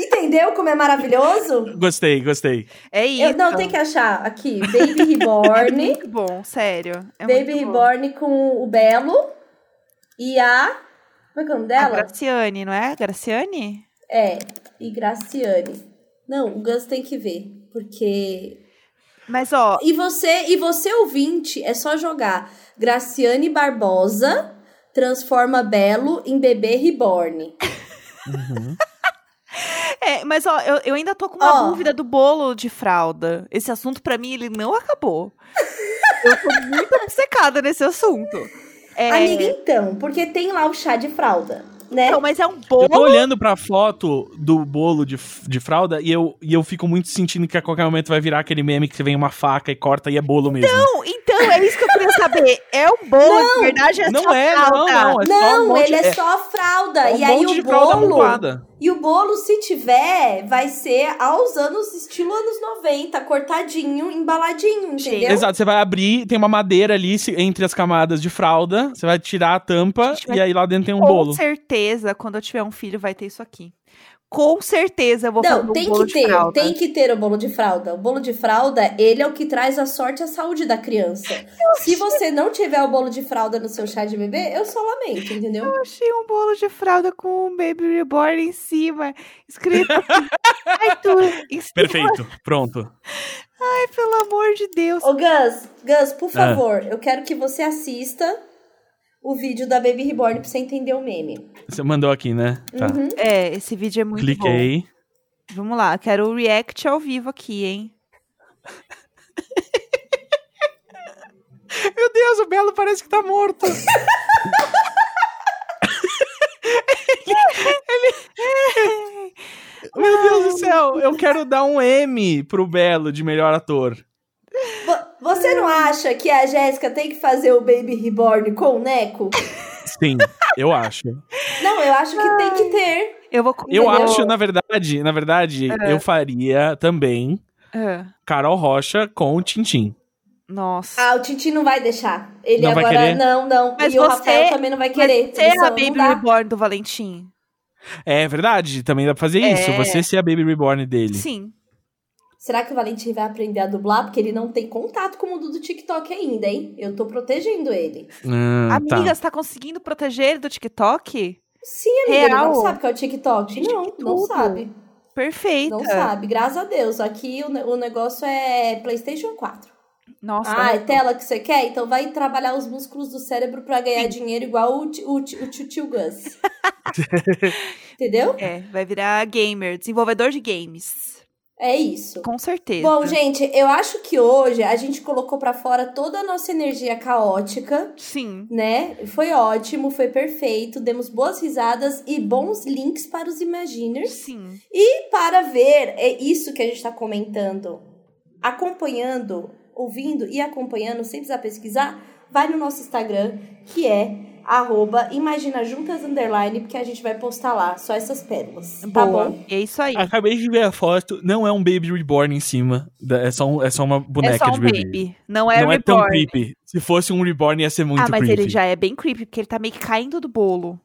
Entendeu como é maravilhoso? Gostei, gostei. É isso. Eu, não, tem que achar aqui, Baby Reborn. Muito bom, sério. É Baby muito bom. Reborn com o Belo e a. Como é que é o nome A dela? Graciane, não é? Graciane? É, e Graciane. Não, o Gus tem que ver, porque. Mas, ó, E você, e você ouvinte, é só jogar Graciane Barbosa transforma Belo em bebê reborn. é, mas ó, eu, eu ainda tô com uma Ó. dúvida do bolo de fralda. Esse assunto, pra mim, ele não acabou. eu tô muito obcecada nesse assunto. É, Amiga, então, porque tem lá o chá de fralda, né? Não, mas é um Eu tô bolo. olhando pra foto do bolo de, de fralda e eu, e eu fico muito sentindo que a qualquer momento vai virar aquele meme que vem uma faca e corta e é bolo mesmo. Não, então, é isso que eu queria saber. É um bolo, de verdade, é Não só é, não, fralda. não. É só um Não, monte, ele é, só fralda. é um e aí o de fralda bolo. E o bolo, se tiver, vai ser aos anos, estilo anos 90, cortadinho, embaladinho, entendeu? Exato, você vai abrir, tem uma madeira ali entre as camadas de fralda, você vai tirar a tampa Gente, e aí lá dentro tem um Com bolo. certeza, quando eu tiver um filho, vai ter isso aqui. Com certeza eu vou fazer Não, um tem bolo que de ter, fralda. tem que ter o bolo de fralda. O bolo de fralda, ele é o que traz a sorte e a saúde da criança. Se você não tiver o bolo de fralda no seu chá de bebê, eu só lamento, entendeu? Eu achei um bolo de fralda com um Baby Reborn em cima, escrito assim, Arthur, em cima. Perfeito, pronto. Ai, pelo amor de Deus. Ô, Gus, Gus, Ah. por favor, eu quero que você assista o vídeo da Baby Reborn pra você entender o meme. Você mandou aqui, né? Tá. Uhum. É, esse vídeo é muito bom. Cliquei. Vamos lá, quero o react ao vivo aqui, hein? Meu Deus, o Belo parece que tá morto. Ele- Meu Deus do céu, eu quero dar um M pro Belo de melhor ator. Vo- Você não acha que a Jéssica tem que fazer o Baby Reborn com o Neco? Sim, eu acho. Não, eu acho que tem que ter. Eu vou. Eu Entendeu? acho, na verdade, na verdade, eu faria também Ah, Carol Rocha com o Tintim. nossa. Ah, o Titi não vai deixar. Ele Não vai agora. querer? Não, não. Mas e o você- Rafael também não vai querer. Você é a Baby. Reborn do Valentim. É verdade, também dá pra fazer isso. É. Você ser a Baby Reborn dele. Sim. Será que o Valentim vai aprender a dublar? Porque ele não tem contato com o mundo do TikTok ainda, hein? Eu tô protegendo ele. Ah, Amiga, tá. você tá conseguindo proteger ele do TikTok? Sim, amiga, ele Real? não sabe o que é o TikTok. Gente, não, não sabe. Perfeita. Não sabe. Graças a Deus. Aqui o, o negócio é PlayStation 4. Nossa. Ah, é tela que você quer? Então vai trabalhar os músculos do cérebro pra ganhar dinheiro igual o, o, o tio tio Gus. Entendeu? É, vai virar gamer, desenvolvedor de games. É isso. Com certeza. Bom, gente, eu acho que hoje a gente colocou pra fora toda a nossa energia caótica, Sim. né? Foi ótimo, foi perfeito, demos boas risadas e bons links para os Imaginers. Sim. E para ver, é isso que a gente tá comentando, acompanhando, ouvindo e acompanhando, sem precisar pesquisar, vai no nosso Instagram, que é arroba imaginajuntas underline, porque a gente vai postar lá só essas pérolas, tá Boa. bom? É isso aí. Acabei de ver a foto, não é um Baby Reborn em cima. É só, um- é só uma boneca é só um de bebê. baby. Não é não é tão creepy. Se fosse um Reborn, ia ser muito ah, mas creepy. ele já é bem creepy, porque ele tá meio que caindo do bolo.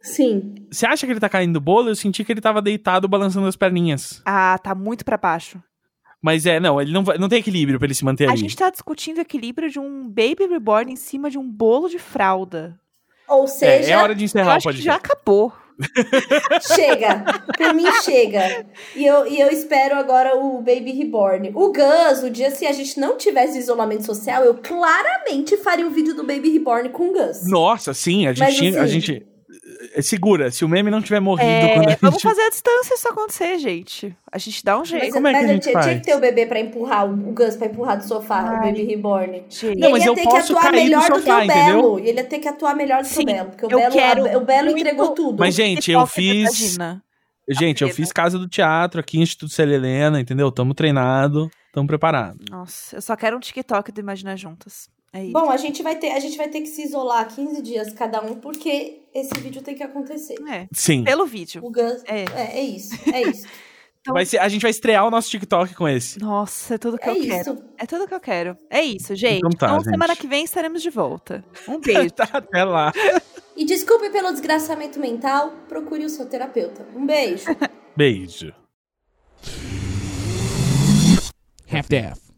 Sim. Você acha que ele tá caindo do bolo? Eu senti que ele tava deitado balançando as perninhas. Ah, tá muito pra baixo. Mas é, não, ele não, vai, não tem equilíbrio pra ele se manter A ali. gente tá discutindo o equilíbrio de um baby reborn em cima de um bolo de fralda. Ou É, seja, é hora de Eu encerrar acho que podcast. já acabou. chega. Por mim, chega. E eu, e eu espero agora o Baby Reborn. O Gus, o dia se a gente não tivesse isolamento social, eu claramente faria um vídeo do Baby Reborn com o Gus. Nossa, sim, a gente Mas, tinha. A assim- gente. É, Segura, se o meme não tiver morrido É, quando a gente. vamos fazer a distância isso acontecer, gente. A gente dá um jeito. Mas, como é que a gente tinha, tinha faz? que ter o bebê pra empurrar, o o Gus pra empurrar do sofá, o Ai. Baby Reborn. Gente, Não, mas ele ia eu ter posso que atuar cair do melhor do que sofá, o entendeu? Belo. E ele ia ter que atuar melhor do que Sim, o Belo. Porque o Belo, quero a- o Belo muito- entregou tudo. Mas, gente, eu fiz. Gente, eu fiz casa do teatro aqui, Instituto Célia Helena, entendeu? Tamo treinado, tamo preparado. Nossa, eu só quero um TikTok do Imagina Juntas. É isso. Bom, a gente, vai ter, a gente vai ter que se isolar 15 dias cada um, porque esse vídeo tem que acontecer. É, Sim. pelo vídeo. O Gus. É. É, é isso. É isso. Então- Vai ser, a gente vai estrear o nosso TikTok com esse. Nossa, é tudo que É eu quero. isso. É tudo que eu quero. É isso, gente. Então tá, gente. semana que vem estaremos de volta. Um beijo. Tá, Até lá. E desculpe pelo desgraçamento mental, procure o seu terapeuta. Um beijo. Beijo. Half-Death.